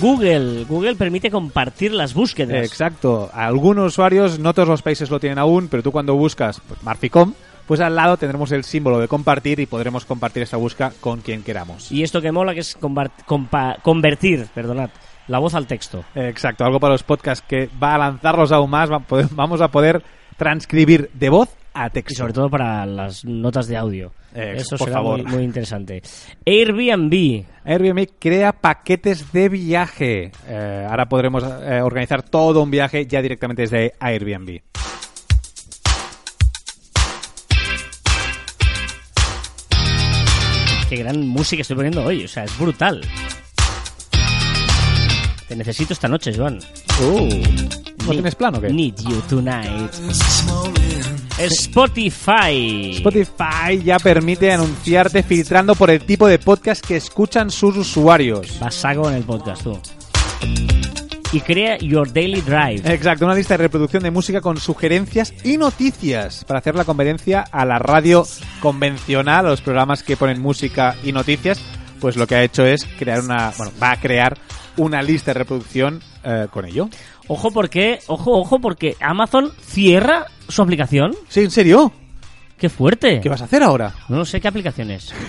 Speaker 1: Google. Google permite compartir las búsquedas.
Speaker 2: Exacto. Algunos usuarios, no todos los países lo tienen aún, pero tú cuando buscas pues, Marficom, pues al lado tendremos el símbolo de compartir y podremos compartir esa búsqueda con quien queramos.
Speaker 1: Y esto que mola, que es compa- convertir, perdonad, la voz al texto.
Speaker 2: Exacto, algo para los podcasts que va a lanzarlos aún más. poder- Vamos a poder transcribir de voz a texto.
Speaker 1: Y sobre todo para las notas de audio.
Speaker 2: Eh,
Speaker 1: Eso será. Muy, muy interesante. Airbnb.
Speaker 2: Airbnb crea paquetes de viaje. Eh, ahora podremos eh, organizar todo un viaje ya directamente desde Airbnb.
Speaker 1: Qué gran música estoy poniendo hoy. O sea, es brutal. Te necesito esta noche, Joan.
Speaker 2: Uh, ¿No
Speaker 1: Need-
Speaker 2: tienes plan o qué?
Speaker 1: Need you tonight. Spotify.
Speaker 2: Spotify ya permite anunciarte filtrando por el tipo de podcast que escuchan sus usuarios.
Speaker 1: Vas saco en el podcast, tú. Y crea Your Daily Drive.
Speaker 2: Exacto, una lista de reproducción de música con sugerencias y noticias para hacer la competencia a la radio convencional, a los programas que ponen música y noticias. Pues lo que ha hecho es crear una, bueno, va a crear una lista de reproducción eh, con ello.
Speaker 1: Ojo porque, ojo, ojo porque Amazon cierra su aplicación.
Speaker 2: Sí, ¿en serio?
Speaker 1: Qué fuerte.
Speaker 2: ¿Qué vas a hacer ahora?
Speaker 1: No sé qué aplicación es.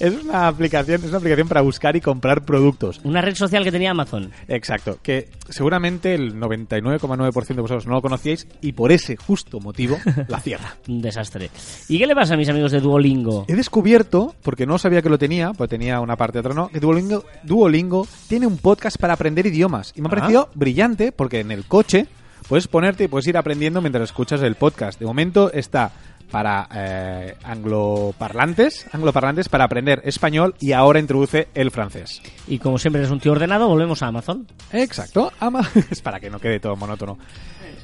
Speaker 2: Es una aplicación, es una aplicación para buscar y comprar productos.
Speaker 1: Una red social que tenía Amazon.
Speaker 2: Exacto, que seguramente el 99,9% de vosotros no lo conocíais y por ese justo motivo la cierra.
Speaker 1: Un desastre. ¿Y qué le pasa a mis amigos de Duolingo?
Speaker 2: He descubierto, porque no sabía que lo tenía, pues tenía una parte otra no, que Duolingo, Duolingo tiene un podcast para aprender idiomas. Y me ha
Speaker 1: Ah.
Speaker 2: parecido brillante porque en el coche puedes ponerte y puedes ir aprendiendo mientras escuchas el podcast. De momento está para eh, angloparlantes, angloparlantes para aprender español y ahora introduce el francés.
Speaker 1: Y como siempre eres un tío ordenado, volvemos a Amazon.
Speaker 2: Exacto, Ama es para que no quede todo monótono.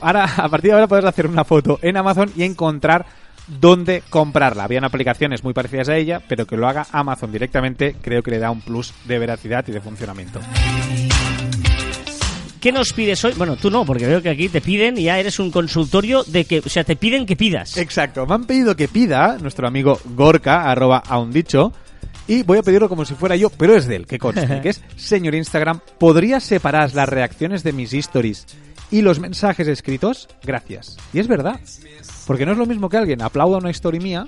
Speaker 2: Ahora, a partir de ahora puedes hacer una foto en Amazon y encontrar dónde comprarla. Habían aplicaciones muy parecidas a ella, pero que lo haga Amazon directamente creo que le da un plus de veracidad y de funcionamiento.
Speaker 1: ¿Qué nos pides hoy? Bueno, tú no, porque veo que aquí te piden y ya eres un consultorio de que, o sea, te piden que pidas.
Speaker 2: Exacto, me han pedido que pida nuestro amigo Gorka, arroba a un dicho, y voy a pedirlo como si fuera yo, pero es de él, que conste, que es señor Instagram, ¿podrías separar las reacciones de mis stories y los mensajes escritos? Gracias. Y es verdad. Porque no es lo mismo que alguien aplauda una story mía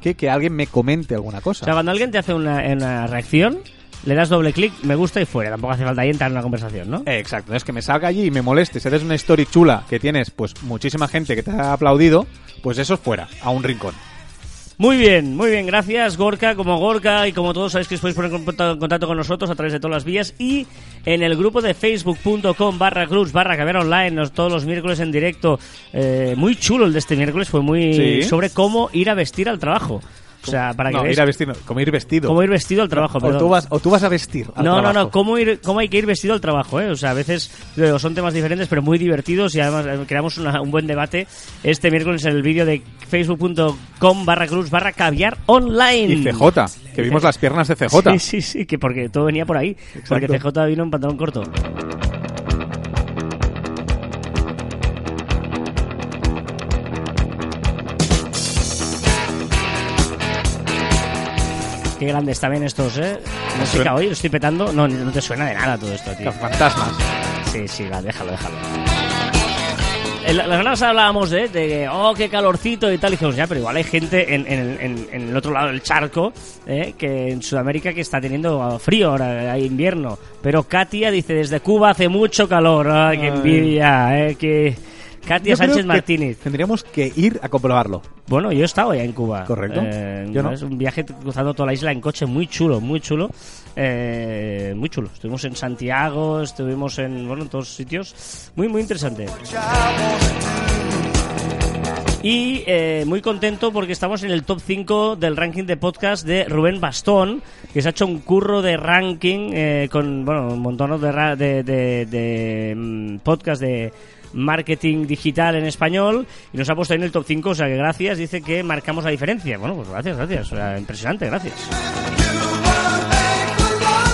Speaker 2: que que alguien me comente alguna
Speaker 1: O
Speaker 2: cosa.
Speaker 1: sea, cuando alguien te hace una, una reacción, le das doble clic, me gusta y fuera. Tampoco hace falta ahí entrar en una conversación, ¿no?
Speaker 2: Eh, Exacto, es que me salga allí y me moleste. Si eres una story chula que tienes pues muchísima gente que te ha aplaudido, pues eso es fuera, a un rincón.
Speaker 1: Muy bien, muy bien, gracias Gorka, como Gorka y como todos sabéis que os podéis poner en contacto, con nosotros a través de todas las vías y en el grupo de facebook.com barra cruz barra caber online nos- todos los miércoles en directo, eh, muy chulo el de este miércoles, fue muy
Speaker 2: Sí.
Speaker 1: sobre cómo ir a vestir al trabajo. O sea, para que
Speaker 2: no, ir a vestir, no, como ir vestido.
Speaker 1: cómo ir vestido al trabajo.
Speaker 2: o,
Speaker 1: perdón.
Speaker 2: tú vas, o tú vas a vestir. al
Speaker 1: No, no,
Speaker 2: trabajo.
Speaker 1: no, cómo, ir, cómo hay que ir vestido al trabajo, ¿eh? O sea, a veces digo, son temas diferentes, pero muy divertidos y además eh, creamos una- un buen debate este miércoles en el vídeo de facebook.com barra cruz barra caviar online.
Speaker 2: Y CJ, que vimos las piernas de CJ.
Speaker 1: Sí, sí, sí, que porque todo venía por ahí. Porque CJ vino en pantalón corto. Qué grandes también estos, ¿eh? Música hoy, lo estoy petando. No, no te suena de nada todo esto, tío.
Speaker 2: Los fantasmas.
Speaker 1: Sí, sí, va, déjalo, déjalo. En la, la semana pasada hablábamos de, de oh, qué calorcito y tal. Y dijimos, ya, pero igual hay gente en, en, en- en el otro lado del charco, eh, que en Sudamérica que está teniendo frío ahora, hay invierno. Pero Katia dice, desde Cuba hace mucho calor. Ay, qué envidia, eh, que... Katia Sánchez Martínez.
Speaker 2: Tendríamos que ir a comprobarlo.
Speaker 1: Bueno, yo he estado ya en Cuba.
Speaker 2: Correcto.
Speaker 1: Eh,
Speaker 2: Yo no.
Speaker 1: Es un viaje cruzando toda la isla en coche muy chulo, muy chulo. Eh, muy chulo. Estuvimos en Santiago, estuvimos en, bueno, en todos sitios. Muy, muy interesante. Y eh, muy contento porque estamos en el top 5 del ranking de podcast de Rubén Bastón, que se ha hecho un curro de ranking eh, con bueno, un montón de, ra- de, de, de, mm, podcast de marketing digital en español y nos ha puesto ahí en el top 5, o sea que gracias, dice que marcamos la diferencia. Bueno, pues gracias, gracias, impresionante, gracias.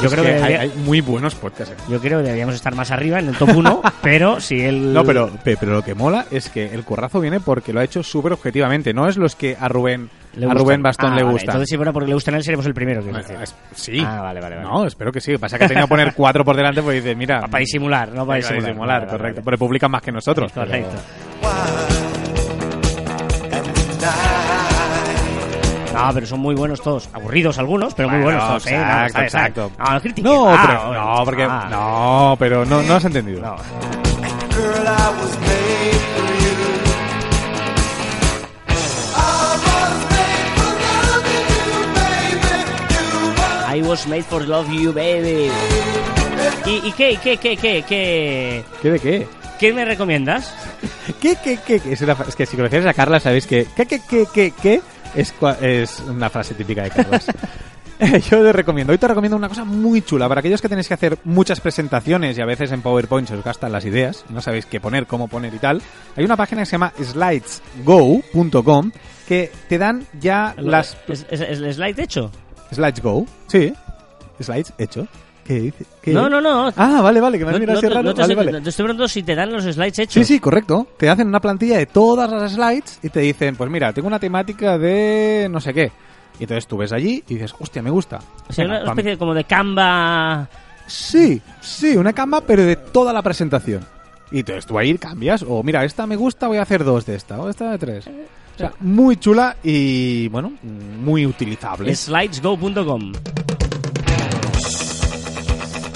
Speaker 1: Yo creo que,
Speaker 2: hay,
Speaker 1: debería-
Speaker 2: hay muy buenos podcasts. aquí.
Speaker 1: yo creo que deberíamos estar más arriba en el top 1, pero si el...
Speaker 2: No, pero, pe- pero lo que mola es que el currazo viene porque lo ha hecho súper objetivamente. No es los que a Rubén,
Speaker 1: le
Speaker 2: a
Speaker 1: gustan.
Speaker 2: Rubén Bastón
Speaker 1: Ah,
Speaker 2: le
Speaker 1: vale,
Speaker 2: gusta.
Speaker 1: Entonces si fuera porque le gustan a él, seremos el primero. que
Speaker 2: Bueno, es- sí.
Speaker 1: Ah, vale, vale, vale.
Speaker 2: No, espero que sí. Pasa que tenido que poner cuatro por delante porque dice, mira...
Speaker 1: Para disimular, no para
Speaker 2: para
Speaker 1: disimular.
Speaker 2: disimular,
Speaker 1: Vale, vale,
Speaker 2: correcto.
Speaker 1: vale.
Speaker 2: Porque publican más que nosotros. pero-
Speaker 1: No, pero son muy buenos todos. Aburridos algunos, pero muy
Speaker 2: Bueno,
Speaker 1: buenos todos. ¿eh? No,
Speaker 2: exacto, exacto.
Speaker 1: No, no Ah,
Speaker 2: pero, no, porque,
Speaker 1: ah,
Speaker 2: no, pero no, no has entendido.
Speaker 1: no. I was made for love you, baby. ¿Y, y qué, qué, qué, qué, qué?
Speaker 2: ¿Qué de qué?
Speaker 1: ¿Qué me recomiendas?
Speaker 2: ¿Qué, qué, qué? qué? Es, una es que si conocéis a Carla sabéis que ¿qué, qué, qué, qué, qué? Es, es una frase típica de Carlas. Yo te recomiendo, hoy te recomiendo una cosa muy chula para aquellos que tenéis que hacer muchas presentaciones y a veces en PowerPoint se os gastan las ideas, no sabéis qué poner, cómo poner y tal. Hay una página que se llama slidesgo.com que te dan ya las
Speaker 1: ¿Es, es- es el slide hecho?
Speaker 2: Slides Go, sí. Slides hecho. ¿Qué dice? ¿Qué?
Speaker 1: No, no, no.
Speaker 2: Ah, vale, vale, que me has
Speaker 1: No,
Speaker 2: mirado
Speaker 1: no
Speaker 2: así raro.
Speaker 1: no te
Speaker 2: Vale,
Speaker 1: estoy-
Speaker 2: vale.
Speaker 1: te estoy preguntando si te dan los slides hechos.
Speaker 2: Sí, sí, correcto. Te hacen una plantilla de todas las slides y te dicen, pues mira, tengo una temática de no sé qué. Y entonces tú ves allí y dices, hostia, me gusta.
Speaker 1: O sea,
Speaker 2: Venga,
Speaker 1: una especie de- como de Canva.
Speaker 2: Sí, sí, una cama, pero de toda la presentación. Y entonces tú ahí cambias, o mira, esta me gusta, voy a hacer dos de esta, o esta de tres. O sea, muy chula y, bueno, muy utilizable.
Speaker 1: Slidesgo.com.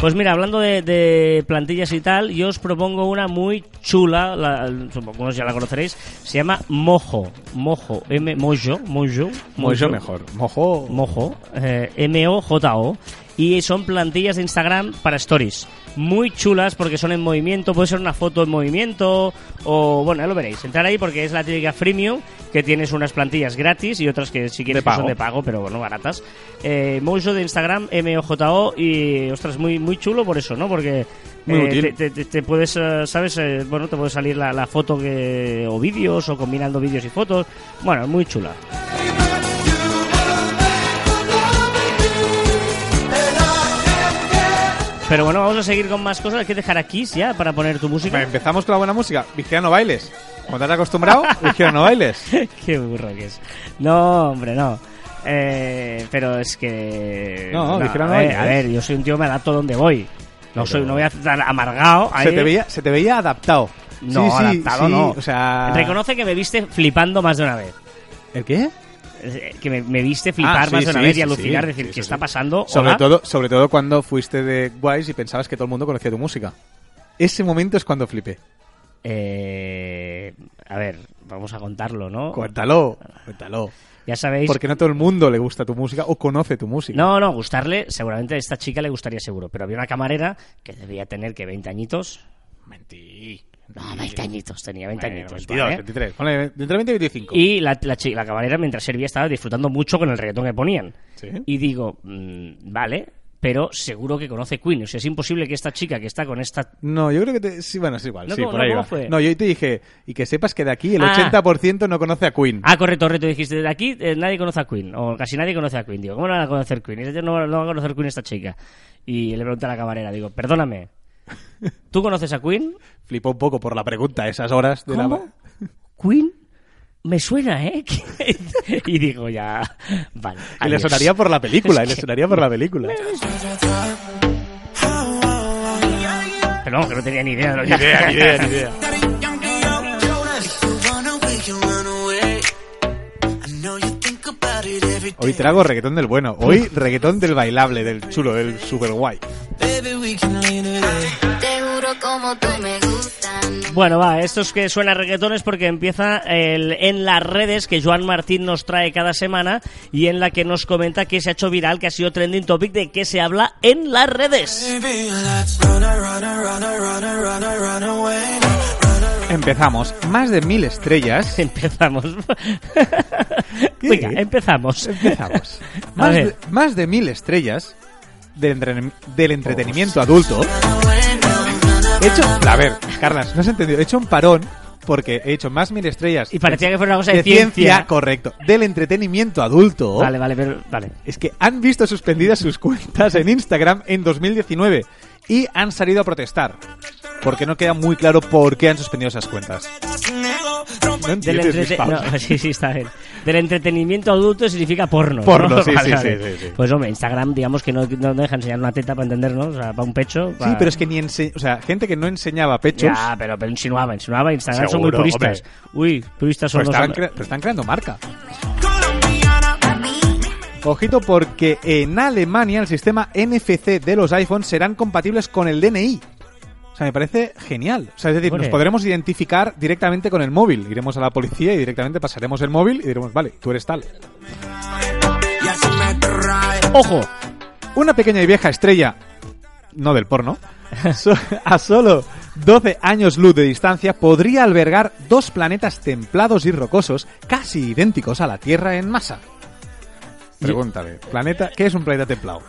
Speaker 1: Pues mira, hablando de, de plantillas y tal, yo os propongo una muy chula, la, supongo que ya la conoceréis, se llama Mojo, Mojo, M, Mojo, Mojo,
Speaker 2: Mucho mejor. Mojo.
Speaker 1: Mojo, eh, M-O-J-O, y son plantillas de Instagram para stories. Muy chulas porque son en movimiento, puede ser una foto en movimiento o bueno, ya lo veréis. Entrar ahí porque es la típica freemium que tienes unas plantillas gratis y otras que si quieres que son de pago, pero bueno, baratas. Eh, Mojo de Instagram, MOJO y ostras, muy muy chulo por eso, ¿no? Porque
Speaker 2: Muy
Speaker 1: eh,
Speaker 2: útil.
Speaker 1: te, te- te- puedes, eh, ¿sabes? Eh, bueno, te puede salir la, la foto que, o vídeos o combinando vídeos y fotos. Bueno, muy chula. Pero bueno, vamos a seguir con más cosas. Hay que dejar aquí ya para poner tu música.
Speaker 2: Empezamos con la buena música. Vigila no bailes. Como te has acostumbrado, vigila no bailes.
Speaker 1: Qué burro que es. No, hombre, no. Eh, pero es que.
Speaker 2: No, no
Speaker 1: a, ver,
Speaker 2: hay,
Speaker 1: a ver, yo soy un tío, me adapto donde voy. No soy, no voy a estar amargado.
Speaker 2: Se te, veía, se te veía adaptado.
Speaker 1: No,
Speaker 2: Sí, sí,
Speaker 1: adaptado
Speaker 2: sí,
Speaker 1: no.
Speaker 2: O sea...
Speaker 1: Reconoce que me viste flipando más de una vez.
Speaker 2: ¿El qué?
Speaker 1: Que me, me viste flipar
Speaker 2: Ah, sí,
Speaker 1: más de una
Speaker 2: sí,
Speaker 1: vez y alucinar, decir, ¿qué está pasando?
Speaker 2: Sobre
Speaker 1: Hola.
Speaker 2: todo, sobre todo cuando fuiste de Wise y pensabas que todo el mundo conocía tu música. Ese momento es cuando flipé.
Speaker 1: Eh, a ver, vamos a contarlo, ¿no?
Speaker 2: Cuéntalo, cuéntalo.
Speaker 1: Ya sabéis.
Speaker 2: Porque no todo el mundo le gusta tu música o conoce tu música.
Speaker 1: No, no, gustarle, seguramente a esta chica le gustaría seguro. Pero había una camarera que debía tener que 20 añitos.
Speaker 2: Mentí.
Speaker 1: No, 20 añitos, tenía 20
Speaker 2: Bueno,
Speaker 1: añitos.
Speaker 2: 22,
Speaker 1: ¿vale?
Speaker 2: 23. Ponle entre 20 y 25.
Speaker 1: Y la, la, la camarera, mientras servía, estaba disfrutando mucho con el reggaetón que ponían.
Speaker 2: ¿Sí?
Speaker 1: Y digo, mm, vale, pero seguro que conoce Queen. O sea, es imposible que esta chica que está con esta.
Speaker 2: No, yo creo que te... Sí, bueno, es igual.
Speaker 1: No,
Speaker 2: sí,
Speaker 1: ¿cómo-
Speaker 2: por
Speaker 1: no,
Speaker 2: ahí
Speaker 1: cómo
Speaker 2: va.
Speaker 1: fue?
Speaker 2: No, yo te dije, y que sepas que de aquí el
Speaker 1: Ah.
Speaker 2: 80% no conoce a Queen.
Speaker 1: Ah, correcto, correcto. Dijiste, de aquí eh, nadie conoce a Queen. O casi nadie conoce a Queen. Digo, ¿cómo no van a conocer Queen? Y no, no va a conocer Queen esta chica. Y le pregunté a la camarera, digo, perdóname. ¿Tú conoces a Queen?
Speaker 2: Flipó un poco por la pregunta, esas horas de
Speaker 1: ¿Cómo?
Speaker 2: la...
Speaker 1: ¿Queen? Me suena, ¿eh? y digo, ya. Vale.
Speaker 2: Y le sonaría por la película, y
Speaker 1: Es
Speaker 2: le
Speaker 1: que-
Speaker 2: sonaría por la película.
Speaker 1: Pero no, que no tenía ni idea que
Speaker 2: Ni idea, ni idea, ni idea. Hoy trago reggaetón del bueno. Hoy reggaetón del bailable, del chulo, del super guay.
Speaker 1: Bueno, va, esto es que suena reggaetón es porque empieza el, en las redes que Joan Martín nos trae cada semana y en la que nos comenta que se ha hecho viral, que ha sido trending topic de que se habla en las redes.
Speaker 2: Empezamos. Más de mil estrellas.
Speaker 1: Empezamos. Venga, empezamos.
Speaker 2: Empezamos. Más de, más de mil estrellas del, entreten- del entretenimiento adulto. He hecho, a ver, Carlas, no has entendido. He hecho un parón porque he hecho más mil estrellas.
Speaker 1: Y parecía que fuera una cosa de ciencia.
Speaker 2: correcto. Del entretenimiento adulto.
Speaker 1: Vale, vale, pero, vale.
Speaker 2: Es que han visto suspendidas sus cuentas en Instagram en 2019 y han salido a protestar. Porque no queda muy claro por qué han suspendido esas cuentas. No
Speaker 1: Del,
Speaker 2: entiendes
Speaker 1: no, sí, sí, está bien. Del entretenimiento adulto significa porno. ¿no?
Speaker 2: Porno, sí,
Speaker 1: Vale,
Speaker 2: sí,
Speaker 1: vale.
Speaker 2: sí, sí, sí.
Speaker 1: Pues hombre, Instagram, digamos que no, no deja enseñar una teta para entendernos, o sea, para un pecho.
Speaker 2: Sí, pero es que ni ense o sea, gente que no enseñaba pechos,
Speaker 1: Ya, pero, pero insinuaba, insinuaba. Instagram son muy puristas. Uy, puristas son
Speaker 2: pero
Speaker 1: los
Speaker 2: cre- pero están creando marca. Ojito porque en Alemania el sistema NFC de los iPhones serán compatibles con el DNI. O sea, me parece genial. O sea, es decir, nos podremos identificar directamente con el móvil. Iremos a la policía y directamente pasaremos el móvil y diremos, vale, tú eres tal.
Speaker 1: ¡Ojo!
Speaker 2: Una pequeña y vieja estrella, no del porno, a solo 12 años luz de distancia podría albergar dos planetas templados y rocosos casi idénticos a la Tierra en masa. Pregúntale, planeta, ¿qué es un planeta templado?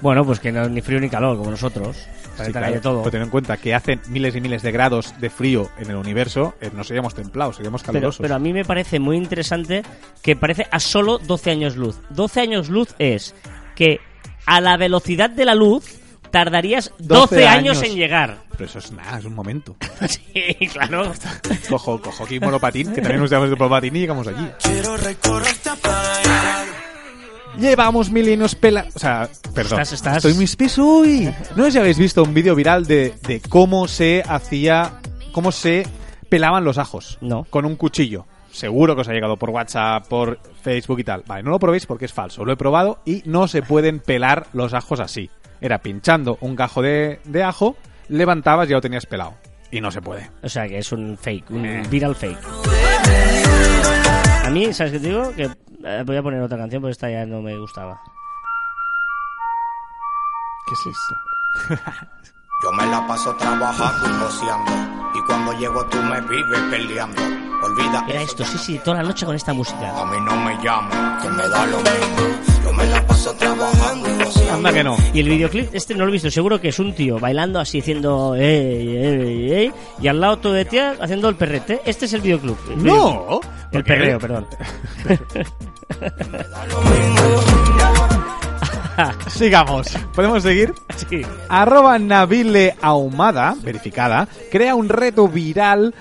Speaker 1: Bueno, pues que no ni frío ni calor, como nosotros.
Speaker 2: Sí, claro,
Speaker 1: de todo.
Speaker 2: Pero ten en cuenta que hacen miles y miles de grados de frío en el universo, eh, no seríamos templados, seríamos
Speaker 1: Pero,
Speaker 2: calurosos.
Speaker 1: pero a mí me parece muy interesante que parece a solo 12 años luz. 12 años luz es que a la velocidad de la luz tardarías 12,
Speaker 2: 12
Speaker 1: años.
Speaker 2: años.
Speaker 1: en llegar.
Speaker 2: Pero eso es nada, es un momento.
Speaker 1: sí, claro.
Speaker 2: cojo, cojo aquí monopatín, que también nos llamamos de monopatín y llegamos allí. Llevamos milenios pela... O sea, perdón.
Speaker 1: Estás- estás-
Speaker 2: Estoy muy espeso hoy. No sé si habéis visto un vídeo viral de, de cómo se hacía... Cómo se pelaban los ajos.
Speaker 1: No.
Speaker 2: Con un cuchillo. Seguro que os ha llegado por WhatsApp, por Facebook y tal. Vale, no lo probéis porque es falso. Lo he probado y no se pueden pelar los ajos así. Era pinchando un gajo de, de ajo, levantabas y ya lo tenías pelado. Y no se puede.
Speaker 1: O sea, que es un fake, un
Speaker 2: Eh.
Speaker 1: viral fake. A mí, ¿sabes qué te digo? Que eh, voy a poner otra canción porque esta ya no me gustaba.
Speaker 2: ¿Qué es esto?
Speaker 3: Yo me la paso trabajando y joseando. Y cuando llego tú me vives peleando. Olvida
Speaker 1: Era esto, sí, sí, toda la noche con esta música.
Speaker 3: A mí no me llames, que me da lo mismo. Yo me la paso trabajando y joseando.
Speaker 2: Anda que no.
Speaker 1: Y el videoclip, este no lo he visto, seguro que es un tío bailando así, haciendo ey, ey, ey, y al lado todo de tías haciendo el perrete. Este es el videoclip. El videoclip.
Speaker 2: No.
Speaker 1: El perreo, perdón.
Speaker 2: Sigamos. ¿Podemos seguir?
Speaker 1: Sí.
Speaker 2: Arroba Nabile Ahumada, verificada, crea un reto viral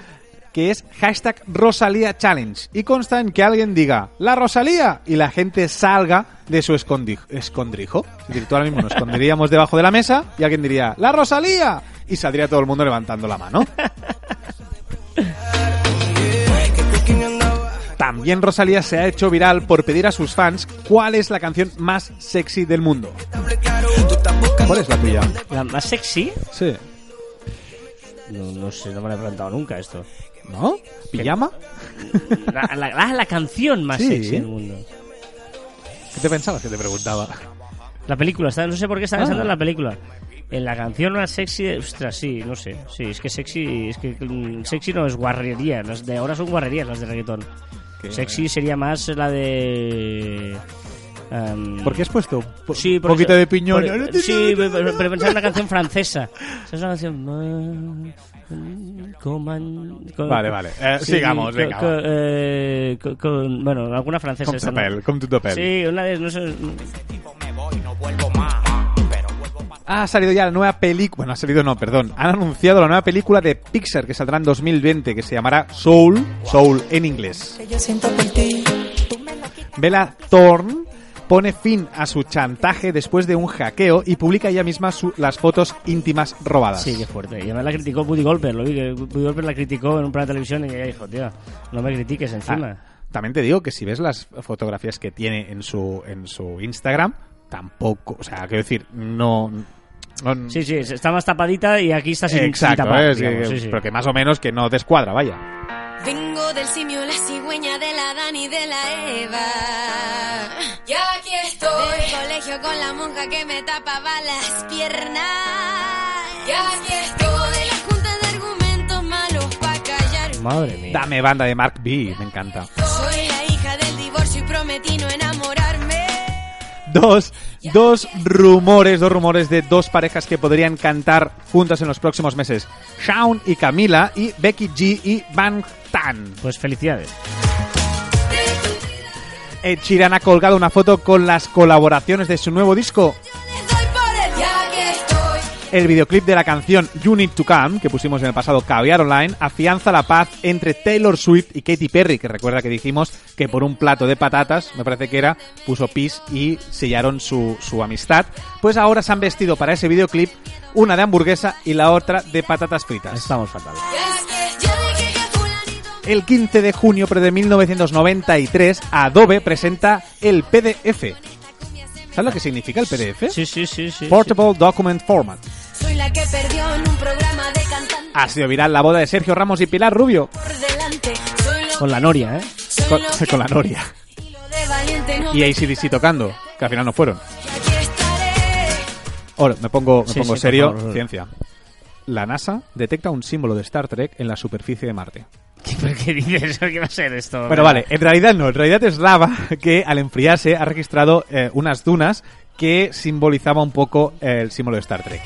Speaker 2: que es hashtag Rosalía Challenge y consta en que alguien diga ¡La Rosalía! y la gente salga de su escondrijo. Es decir, tú ahora mismo nos esconderíamos debajo de la mesa y alguien diría ¡La Rosalía! y saldría todo el mundo levantando la mano. También Rosalía se ha hecho viral por pedir a sus fans cuál es la canción más sexy del mundo. ¿Cuál es la tuya?
Speaker 1: La más sexy,
Speaker 2: Sí.
Speaker 1: no, no sé, no me la he preguntado nunca esto.
Speaker 2: ¿No? ¿Pijama?
Speaker 1: La, la- la- la canción más
Speaker 2: Sí.
Speaker 1: sexy del mundo.
Speaker 2: ¿Qué te pensabas que te preguntaba?
Speaker 1: La película, no sé por qué está
Speaker 2: Ah.
Speaker 1: pensando en la película. En la canción más sexy, ostras, sí, no sé. Sí, es que sexy, es que mm, sexy no es guarrería. Las de ahora son guarrerías las de reggaetón. Sexy sería más la de. em,
Speaker 2: ¿Por qué has puesto po-
Speaker 1: Sí, por
Speaker 2: poquito
Speaker 1: eso-
Speaker 2: de piñón?
Speaker 1: por- sí, pero, pero pensaba en una canción francesa. Es una canción. Coman,
Speaker 2: Vale, vale. Eh, sigamos, venga,
Speaker 1: eh, co- con- bueno, alguna francesa. Esta
Speaker 2: to
Speaker 1: no. Sí, una de. No sé,
Speaker 2: Ha salido ya la nueva película... Bueno, ha salido no, perdón. Han anunciado la nueva película de Pixar que saldrá en 2020 que se llamará Soul, Soul en inglés. Bella Thorne pone fin a su chantaje después de un hackeo y publica ella misma su- las fotos íntimas robadas.
Speaker 1: Sí, qué fuerte. Y además la criticó Woody Golper, lo vi, que Woody Golper la criticó en un programa de televisión y ella dijo, tío, no me critiques encima.
Speaker 2: Ah, también te digo que si ves las fotografías que tiene en su en su Instagram, tampoco, o sea, quiero decir, no, no-
Speaker 1: Sí, sí, está más tapadita y aquí está sin,
Speaker 2: exacto,
Speaker 1: sin tapar,
Speaker 2: ¿eh?
Speaker 1: Digamos,
Speaker 2: que-
Speaker 1: sí, sí.
Speaker 2: pero que más o menos que no descuadra, vaya.
Speaker 4: Vengo del simio, la cigüeña de la Dani de la Eva. Y aquí estoy. Del colegio con la monja que me tapaba las piernas. Y aquí estoy. Vengo de la junta de argumentos malos para callar.
Speaker 1: Madre mía.
Speaker 2: Dame banda de Mark B, me encanta.
Speaker 4: Soy la
Speaker 2: Dos, dos rumores, dos rumores de dos parejas que podrían cantar juntas en los próximos meses. Shawn y Camila y Becky G y Van Tan.
Speaker 1: Pues felicidades.
Speaker 2: Ed Sheeran ha colgado una foto con las colaboraciones de su nuevo disco.
Speaker 4: El
Speaker 2: videoclip de la canción You Need to Come, que pusimos en el pasado Caviar Online, afianza la paz entre Taylor Swift y Katy Perry, que recuerda que dijimos que por un plato de patatas, me parece que era, puso pis y sellaron su, su amistad. Pues ahora se han vestido para ese videoclip una de hamburguesa y la otra de patatas fritas.
Speaker 1: Estamos fatal.
Speaker 4: Y es que yo dije que fulanito me
Speaker 2: El 15 de junio pero de 1993, Adobe presenta el PDF. ¿Sabes lo que significa el PDF?
Speaker 1: Sí, sí, sí, sí.
Speaker 2: Portable Document Format.
Speaker 4: Soy la que perdió en un programa de cantante
Speaker 2: Ha sido viral la boda de Sergio Ramos y Pilar Rubio.
Speaker 1: Con la noria, ¿eh?
Speaker 2: Con, la Noria.
Speaker 4: y
Speaker 2: ACDC tocando, que al final no fueron. Ahora, me pongo, me
Speaker 1: Sí,
Speaker 2: pongo
Speaker 1: sí,
Speaker 2: serio.
Speaker 1: favor.
Speaker 2: Ciencia. La NASA detecta un símbolo de Star Trek en la superficie de Marte.
Speaker 1: ¿Qué, pero qué dices? ¿Qué va a ser esto?
Speaker 2: Pero vale, en realidad no. En realidad es lava que al enfriarse ha registrado eh, unas dunas que simbolizaba un poco eh, el símbolo de Star Trek.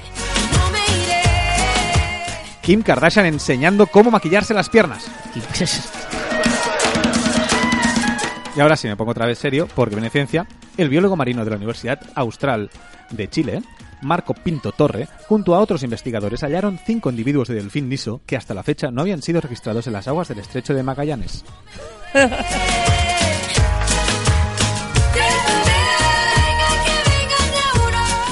Speaker 2: Kim Kardashian enseñando cómo maquillarse las piernas. Y ahora sí me pongo otra vez serio, porque viene ciencia. El biólogo marino de la Universidad Austral de Chile, Marco Pinto Torre, junto a otros investigadores, hallaron cinco individuos de delfín liso que hasta la fecha no habían sido registrados en las aguas del estrecho de Magallanes.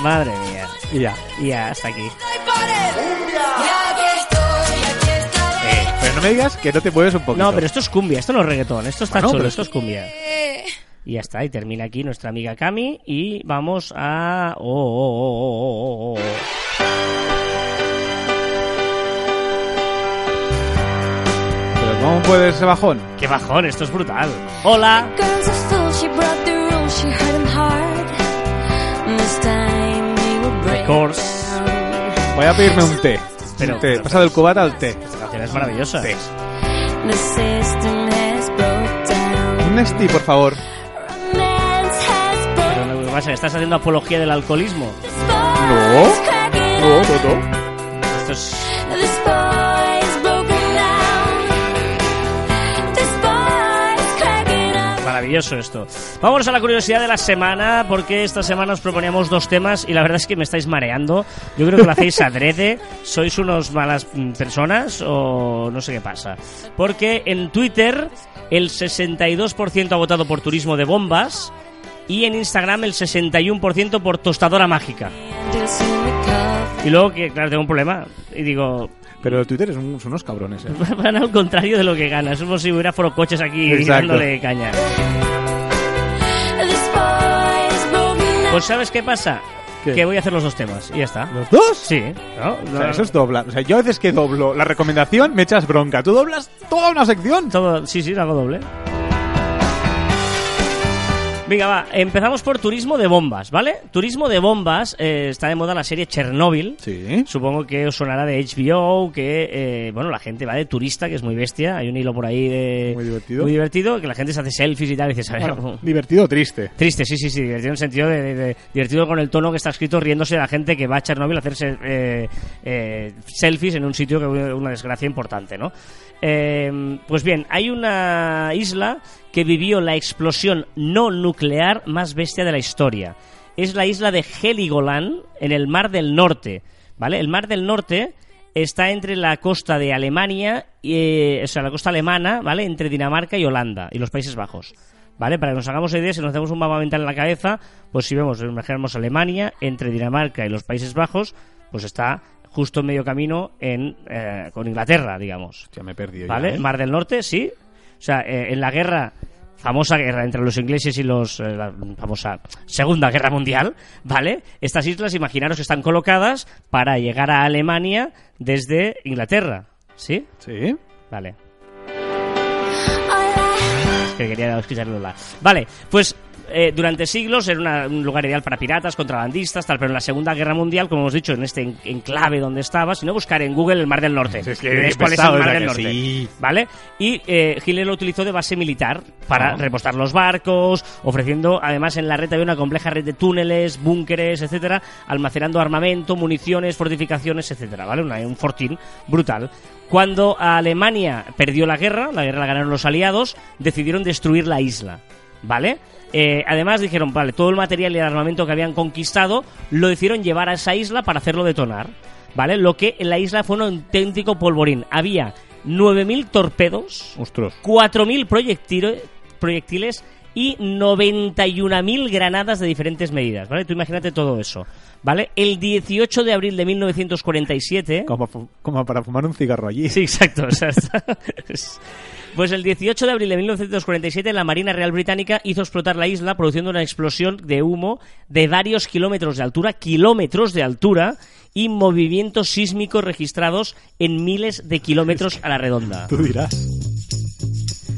Speaker 1: Madre mía.
Speaker 2: Y ya.
Speaker 1: Y ya, hasta aquí.
Speaker 2: No me digas que no te mueves un poquito.
Speaker 1: No, pero esto es cumbia, esto no es reggaetón, esto está
Speaker 2: Bueno,
Speaker 1: chulo,
Speaker 2: pero
Speaker 1: esto es cumbia. Y ya está, y termina aquí nuestra amiga Cami y vamos a... Oh, oh, oh, oh, oh, oh.
Speaker 2: Pero ¿cómo puede ese bajón?
Speaker 1: ¡Qué bajón! Esto es brutal. Hola.
Speaker 5: Will break
Speaker 1: course.
Speaker 2: Voy a pedirme un té.
Speaker 1: Pero-
Speaker 2: té.
Speaker 1: pero-
Speaker 2: Pasa del cubata al té.
Speaker 1: Esta canción es maravillosa.
Speaker 2: Té. Nesti, por favor.
Speaker 1: Pero lo que pasa estás haciendo apología del alcoholismo.
Speaker 2: No. No, no, no.
Speaker 1: Esto es... Maravilloso esto. Vámonos a la curiosidad de la semana, porque esta semana os proponíamos dos temas y la verdad es que me estáis mareando. Yo creo que lo hacéis adrede. ¿Sois unos malas mm, personas o no sé qué pasa? Porque en Twitter el 62% ha votado por turismo de bombas y en Instagram el 61% por tostadora mágica. Y luego que, claro, tengo un problema. Y digo,
Speaker 2: Pero Twitter es un- son unos cabrones, eh.
Speaker 1: van al contrario de lo que gana. Es como si hubiera foro coches aquí
Speaker 2: Exacto.
Speaker 1: dándole caña. Pues ¿sabes qué pasa?
Speaker 2: ¿Qué?
Speaker 1: Que voy a hacer los dos temas y ya está.
Speaker 2: ¿Los dos?
Speaker 1: Sí, ¿no?
Speaker 2: O sea, eso es doblar. O sea, yo a veces que doblo la recomendación me echas bronca. Tú doblas toda una sección.
Speaker 1: Todo, sí, sí, hago doble. Venga, va, empezamos por turismo de bombas, ¿vale? Turismo de bombas, eh, está de moda la serie Chernobyl.
Speaker 2: Sí.
Speaker 1: Supongo que os sonará de HBO, que, eh, bueno, la gente va de turista, que es muy bestia. Hay un hilo por ahí de...
Speaker 2: Muy divertido.
Speaker 1: Muy divertido, que la gente se hace selfies y tal, y dices, a ver,
Speaker 2: Bueno, divertido o triste.
Speaker 1: Triste, sí, sí, sí, divertido en el sentido de, de- de- divertido con el tono que está escrito riéndose de la gente que va a Chernobyl a hacerse eh, eh, selfies en un sitio que es una desgracia importante, ¿no? Pues bien, hay una isla que vivió la explosión no nuclear más bestia de la historia. Es la isla de Heligoland en el Mar del Norte, ¿vale? El Mar del Norte está entre la costa de Alemania, y, eh, o sea, la costa alemana, ¿vale? Entre Dinamarca y Holanda y los Países Bajos. ¿Vale? Para que nos hagamos idea, si nos hacemos un mapa mental en la cabeza, pues si vemos, imaginamos Alemania, entre Dinamarca y los Países Bajos, pues está justo en medio camino en, eh, con Inglaterra, digamos.
Speaker 2: Ya me he perdido. ya,
Speaker 1: ¿Vale?
Speaker 2: ¿eh?
Speaker 1: Mar del Norte, sí. O sea, eh, en la guerra, famosa guerra entre los ingleses y los. eh, la famosa Segunda Guerra Mundial, ¿vale? Estas islas, imaginaros que están colocadas para llegar a Alemania desde Inglaterra, ¿sí?
Speaker 2: Sí.
Speaker 1: Vale. Que quería escucharlo la. Vale, pues eh, durante siglos era una- un lugar ideal para piratas, contrabandistas, tal, pero en la Segunda Guerra Mundial, como hemos dicho, en este en- enclave donde estaba, si no buscar en Google el Mar del Norte.
Speaker 2: Es que
Speaker 1: cuál es el Mar
Speaker 2: ¿verdad
Speaker 1: del Norte.
Speaker 2: sí?
Speaker 1: ¿Vale? Y eh, Hitler lo utilizó de base militar para
Speaker 2: Ah.
Speaker 1: repostar los barcos, ofreciendo además en la red había una compleja red de túneles, búnkeres, etcétera, almacenando armamento, municiones, fortificaciones, etcétera, ¿vale? Una- un fortín brutal. Cuando Alemania perdió la guerra, la guerra la ganaron los aliados, decidieron destruir la isla, ¿vale? Eh, además dijeron, vale, todo el material y el armamento que habían conquistado lo decidieron llevar a esa isla para hacerlo detonar, ¿vale? Lo que en la isla fue un auténtico polvorín. Había 9.000 torpedos,
Speaker 2: Ostras.
Speaker 1: 4.000 proyectile- proyectiles y 91.000 granadas de diferentes medidas, ¿vale? Tú imagínate todo eso, ¿vale? El 18 de abril de 1947...
Speaker 2: Como, como para fumar un cigarro allí.
Speaker 1: Sí, exacto. o sea, Pues el 18 de abril de 1947 la Marina Real Británica hizo explotar la isla produciendo una explosión de humo de varios kilómetros de altura, kilómetros de altura y movimientos sísmicos registrados en miles de kilómetros a la redonda.
Speaker 2: Tú dirás.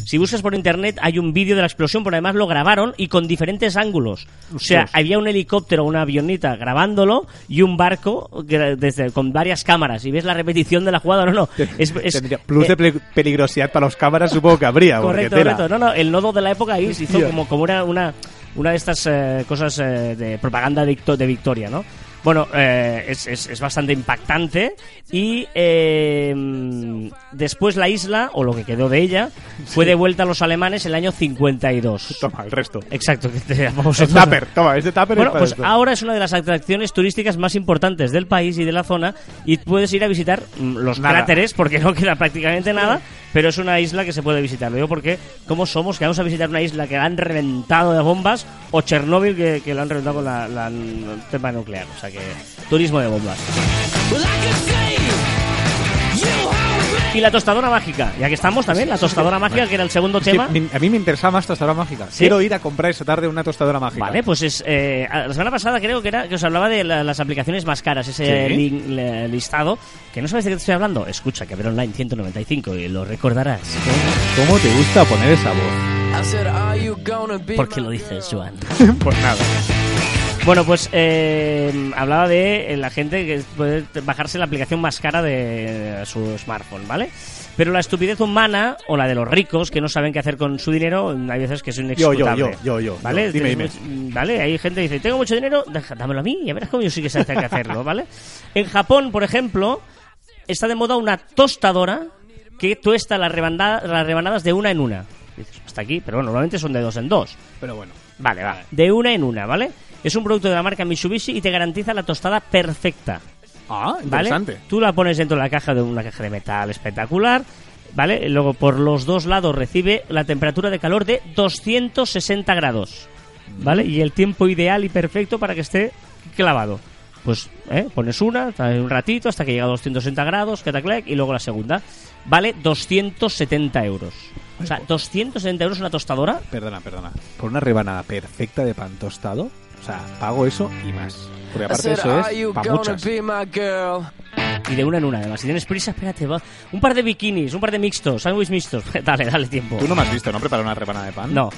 Speaker 1: Si buscas por internet hay un vídeo de la explosión, pero además lo grabaron y con diferentes ángulos. O sea, había un helicóptero o una avioneta grabándolo y un barco desde, con varias cámaras. Y ves la repetición de la jugada, no, no. Es,
Speaker 2: plus
Speaker 1: eh,
Speaker 2: de pe- peligrosidad para los cámaras supongo que habría.
Speaker 1: Correcto, correcto. No, no, el nodo de la época ahí se hizo como, como una, una, una de estas eh, cosas eh, de propaganda de, victo- de Victoria, ¿no? Bueno, eh, es, es- es bastante impactante y eh, después la isla, o lo que quedó de ella, fue devuelta a los alemanes en el año 52.
Speaker 2: Toma, el resto.
Speaker 1: Exacto, que te
Speaker 2: Es tupper, toma, este tupper
Speaker 1: Bueno,
Speaker 2: es
Speaker 1: pues
Speaker 2: esto.
Speaker 1: ahora es una de las atracciones turísticas más importantes del país y de la zona y puedes ir a visitar mm, los
Speaker 2: Nada.
Speaker 1: cráteres porque no queda prácticamente nada, pero es una isla que se puede visitar. Lo digo porque, ¿cómo somos que vamos a visitar una isla que la han reventado de bombas o Chernóbil que, que la han reventado con la, la- el tema nuclear? O sea que, turismo de bombas. Y la tostadora mágica, ya que estamos también, la tostadora mágica, que era el segundo
Speaker 2: que
Speaker 1: tema.
Speaker 2: a mí me interesa más tostadora mágica.
Speaker 1: ¿Sí?
Speaker 2: Quiero ir a comprar esa tarde una tostadora mágica.
Speaker 1: Vale, pues es. eh, la semana pasada creo que era que os hablaba de la- las aplicaciones más caras, ese
Speaker 2: Sí.
Speaker 1: le- listado. Que no sabes de qué te estoy hablando. Escucha, que ver online 195 y lo recordarás.
Speaker 2: ¿Cómo te gusta poner esa voz?
Speaker 1: ¿Por qué lo dices, Joan?
Speaker 2: pues nada.
Speaker 1: Bueno, pues eh, hablaba de eh, la gente que puede bajarse la aplicación más cara de su smartphone, ¿vale? Pero la estupidez humana o la de los ricos que no saben qué hacer con su dinero, hay veces que es
Speaker 2: Yo,
Speaker 1: inexplicable.
Speaker 2: yo, yo, yo, yo.
Speaker 1: ¿Vale?
Speaker 2: Dime,
Speaker 1: Tienes
Speaker 2: dime.
Speaker 1: mucho- Vale, hay gente que dice, tengo mucho dinero, dámelo a mí, ya verás cómo yo sí que sé hacer que hacerlo, ¿vale? En Japón, por ejemplo, está de moda una tostadora que tuesta las, rebanda- las rebanadas de una en una. Dices, hasta aquí, pero bueno, normalmente son de dos en dos.
Speaker 2: Pero bueno.
Speaker 1: Vale, va. De una en una, ¿vale? Es un producto de la marca Mitsubishi y te garantiza la tostada perfecta.
Speaker 2: Ah,
Speaker 1: ¿Vale?
Speaker 2: interesante.
Speaker 1: Tú la pones dentro de la caja de una caja de metal espectacular, ¿vale? Luego por los dos lados recibe la temperatura de calor de 260 grados, ¿vale? Y el tiempo ideal y perfecto para que esté clavado. Pues ¿eh? pones una, un ratito hasta que llega a 260 grados, cataclec, y luego la segunda. Vale 270 euros. O sea, 270 euros una tostadora.
Speaker 2: Perdona, perdona. Por una rebanada perfecta de pan tostado, o sea, pago eso y más. Porque aparte eso es para muchas.
Speaker 1: Y de una en una, además. Si tienes prisa, espérate, va. Un par de bikinis, un par de mixtos, sándwich mixtos. dale, dale tiempo.
Speaker 2: Tú no me has visto, ¿no? Preparar una rebanada de pan.
Speaker 1: No.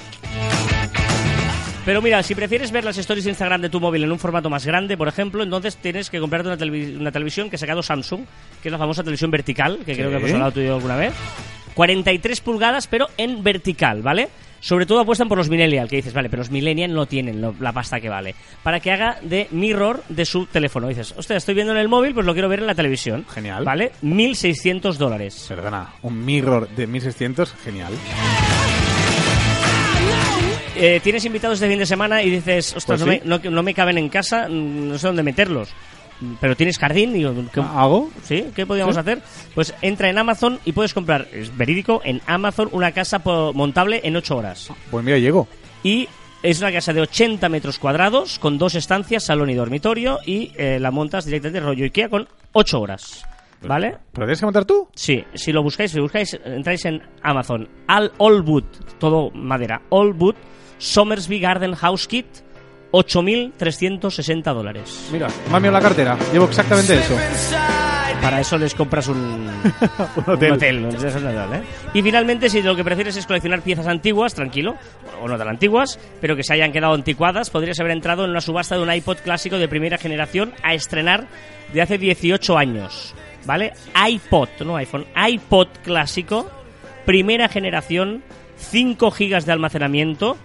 Speaker 1: Pero mira, si prefieres ver las stories de Instagram de tu móvil en un formato más grande, por ejemplo, entonces tienes que comprarte una, televi- una televisión que ha sacado Samsung, que es la famosa televisión vertical, que creo que hemos hablado tú y yo alguna vez. 43 pulgadas, pero en vertical, ¿vale? Sobre todo apuestan por los Millennial, que dices, vale, pero los Millennial no tienen lo- la pasta que vale. Para que haga de mirror de su teléfono. Dices, hostia, estoy viendo en el móvil, pues lo quiero ver en la televisión.
Speaker 2: Genial.
Speaker 1: ¿Vale? 1.600 dólares.
Speaker 2: Perdona, un mirror de 1600, genial.
Speaker 1: Eh, tienes invitados de fin de semana y dices, ostras,
Speaker 2: Pues
Speaker 1: no, me, no, no me caben en casa, mm, no sé dónde meterlos. Pero tienes jardín, digo, ¿qué,
Speaker 2: ¿Hago?
Speaker 1: ¿sí? ¿Qué podríamos
Speaker 2: ¿Sí?
Speaker 1: hacer? Pues entra en Amazon y puedes comprar, es verídico, en Amazon una casa montable en 8 horas.
Speaker 2: Pues mira, llego.
Speaker 1: Y es una casa de 80 metros cuadrados con dos estancias, salón y dormitorio y eh, la montas directamente rollo Ikea con 8 horas. ¿Vale?
Speaker 2: ¿Pero tienes que montar tú?
Speaker 1: Sí, si lo buscáis, si buscáis, entráis en Amazon. Al Allwood, todo madera. Allwood Somersby Garden House Kit, 8.360 dólares.
Speaker 2: Mira, ha mirado la cartera. Llevo exactamente eso.
Speaker 1: Para eso les compras un,
Speaker 2: Un
Speaker 1: un
Speaker 2: hotel.
Speaker 1: hotel, no Eso es natural, ¿eh? Y finalmente, si lo que prefieres es coleccionar piezas antiguas, tranquilo, o no tan antiguas, pero que se hayan quedado anticuadas, podrías haber entrado en una subasta de un iPod clásico de primera generación a estrenar de hace 18 años, ¿vale? iPod, no iPhone, iPod clásico, primera generación, 5 gigas de almacenamiento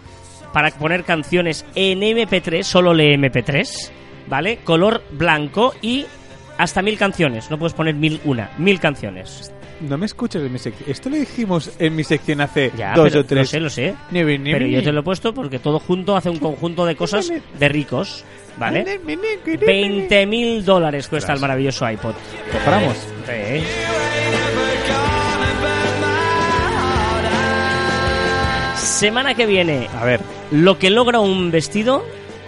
Speaker 1: para poner canciones en MP3, solo lee MP3, ¿vale? Color blanco y hasta mil canciones, no puedes poner mil una, mil canciones.
Speaker 2: No me escuchas en mi sección. Esto lo dijimos en mi sección hace
Speaker 1: Ya,
Speaker 2: dos
Speaker 1: pero
Speaker 2: o tres.
Speaker 1: Lo sé, lo sé.
Speaker 2: Nieve,
Speaker 1: Pero yo te lo he puesto porque todo junto hace un conjunto de cosas de ricos, ¿vale? 20.000 dólares cuesta el maravilloso iPod.
Speaker 2: Compramos.
Speaker 1: Sí. Semana que viene,
Speaker 2: A ver,
Speaker 1: lo que logra un vestido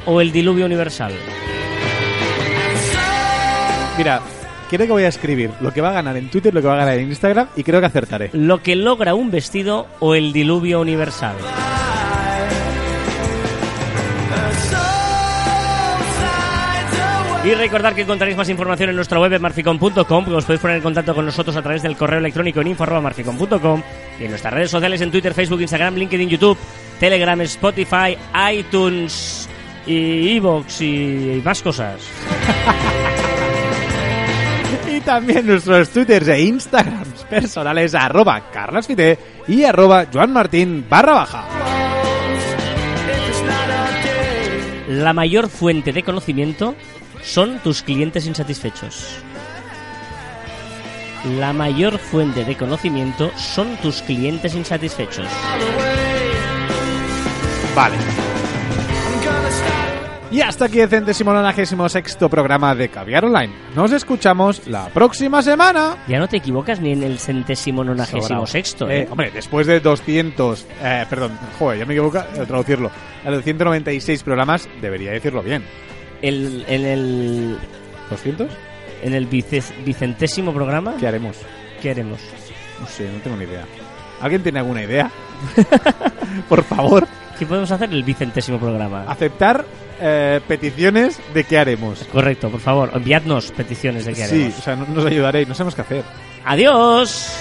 Speaker 1: o el diluvio universal.
Speaker 2: mira, quiero que voy a escribir lo que va a ganar en Twitter, lo que va a ganar en Instagram y creo que acertaré.
Speaker 1: Lo que logra un vestido o el diluvio universal. Y recordar que encontraréis más información en nuestra web en marficom.com, que os podéis poner en contacto con nosotros a través del correo electrónico en info.marficom.com y en nuestras redes sociales en Twitter, Facebook, Instagram, LinkedIn, YouTube, Telegram, Spotify, iTunes y Evox y más cosas.
Speaker 2: Y también nuestros twitters e instagrams personales arroba carlasfite y arroba joanmartin barra baja.
Speaker 1: La mayor fuente de conocimiento son tus clientes insatisfechos. La mayor fuente de conocimiento son tus clientes insatisfechos.
Speaker 2: Vale. Y hasta aquí el centésimo nonagésimo sexto programa de Caviar Online. Nos escuchamos la próxima semana.
Speaker 1: Ya no te equivocas ni en el centésimo nonagésimo sexto.
Speaker 2: Eh,
Speaker 1: ¿eh?
Speaker 2: hombre, después de 200... Eh, perdón, joder, ya me equivoco al traducirlo. A los 196 programas debería decirlo bien.
Speaker 1: El- en el,
Speaker 2: ¿200?
Speaker 1: en el vice- vicentésimo programa,
Speaker 2: ¿Qué haremos?
Speaker 1: ¿qué haremos?
Speaker 2: No sé, no tengo ni idea. ¿Alguien tiene alguna idea? Por favor,
Speaker 1: ¿Qué podemos hacer en el vicentésimo programa?
Speaker 2: aceptar eh, peticiones de qué haremos.
Speaker 1: Correcto, por favor, enviadnos peticiones de qué
Speaker 2: Sí,
Speaker 1: haremos.
Speaker 2: o sea, no- nos ayudaréis, no sabemos qué hacer.
Speaker 1: ¡Adiós!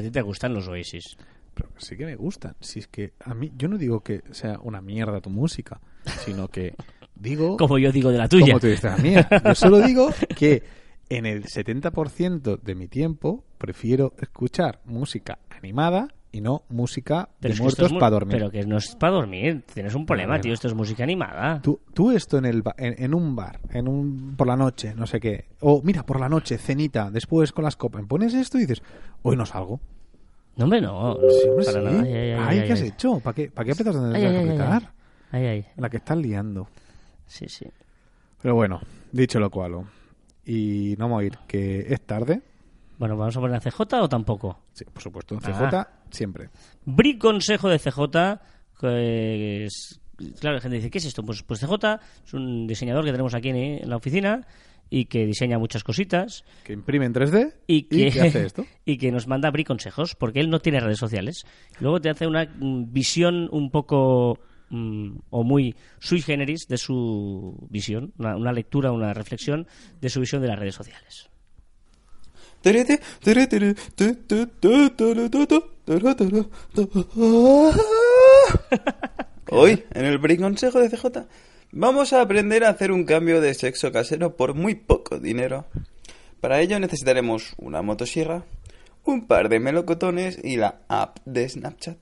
Speaker 1: A ti te gustan los Oasis.
Speaker 2: Pero sí que me gustan. Si es que a mí, yo no digo que sea una mierda tu música, sino que digo...
Speaker 1: Como yo digo de la tuya.
Speaker 2: Como tú dices la mía. Yo solo digo que en el 70% de mi tiempo prefiero escuchar música animada y no música
Speaker 1: Pero
Speaker 2: de muertos
Speaker 1: es
Speaker 2: para dormir.
Speaker 1: Pero que no es para dormir. Tienes un problema,
Speaker 2: Bueno.
Speaker 1: tío. Esto es música animada.
Speaker 2: Tú, tú esto en, el en, en un bar, en un por la noche, no sé qué. O mira, por la noche, cenita, después con las copas. Pones esto y dices, hoy no salgo.
Speaker 1: No, hombre, no.
Speaker 2: Sí, hombre,
Speaker 1: para
Speaker 2: sí.
Speaker 1: nada. Ay, ay, ay,
Speaker 2: Ay, ¿qué has hecho? ¿Para qué, ¿Para qué apretas donde tienes que la que estás liando.
Speaker 1: Sí, sí.
Speaker 2: Pero bueno, dicho lo cual. Y no vamos a ir, que es tarde.
Speaker 1: Bueno, ¿vamos a poner a CJ o tampoco?
Speaker 2: Sí, por supuesto, en
Speaker 1: Ah.
Speaker 2: Siempre.
Speaker 1: Bri consejo de CJ, que es... Claro, la gente dice, ¿qué es esto? Pues, pues CJ es un diseñador que tenemos aquí en, en la oficina y que diseña muchas cositas
Speaker 2: Que imprime en 3D
Speaker 1: y que,
Speaker 2: ¿qué hace esto.
Speaker 1: y que nos manda Bri consejos, porque él no tiene redes sociales. Luego te hace una mm, visión un poco mm, o muy sui generis de su visión, una, una lectura, una reflexión de su visión de las redes sociales.
Speaker 6: Hoy, en el Break Consejo de CJ, vamos a aprender a hacer un cambio de sexo casero por muy poco dinero. Para ello necesitaremos una motosierra, un par de melocotones y la app de Snapchat.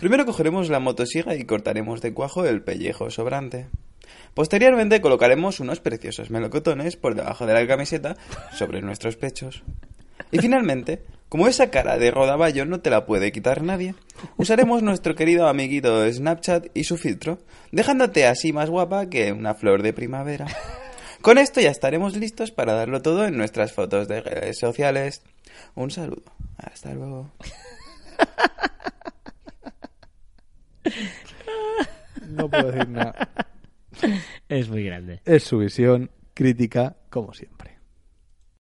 Speaker 6: Primero cogeremos la motosierra y cortaremos de cuajo el pellejo sobrante. Posteriormente colocaremos unos preciosos melocotones por debajo de la camiseta sobre nuestros pechos. Y finalmente, como esa cara de rodaballo no te la puede quitar nadie, usaremos nuestro querido amiguito Snapchat y su filtro, dejándote así más guapa que una flor de primavera. Con esto ya estaremos listos para darlo todo en nuestras fotos de redes sociales. Un saludo. Hasta luego.
Speaker 2: No puedo decir nada.
Speaker 1: Es muy grande.
Speaker 2: Es su visión crítica, como siempre.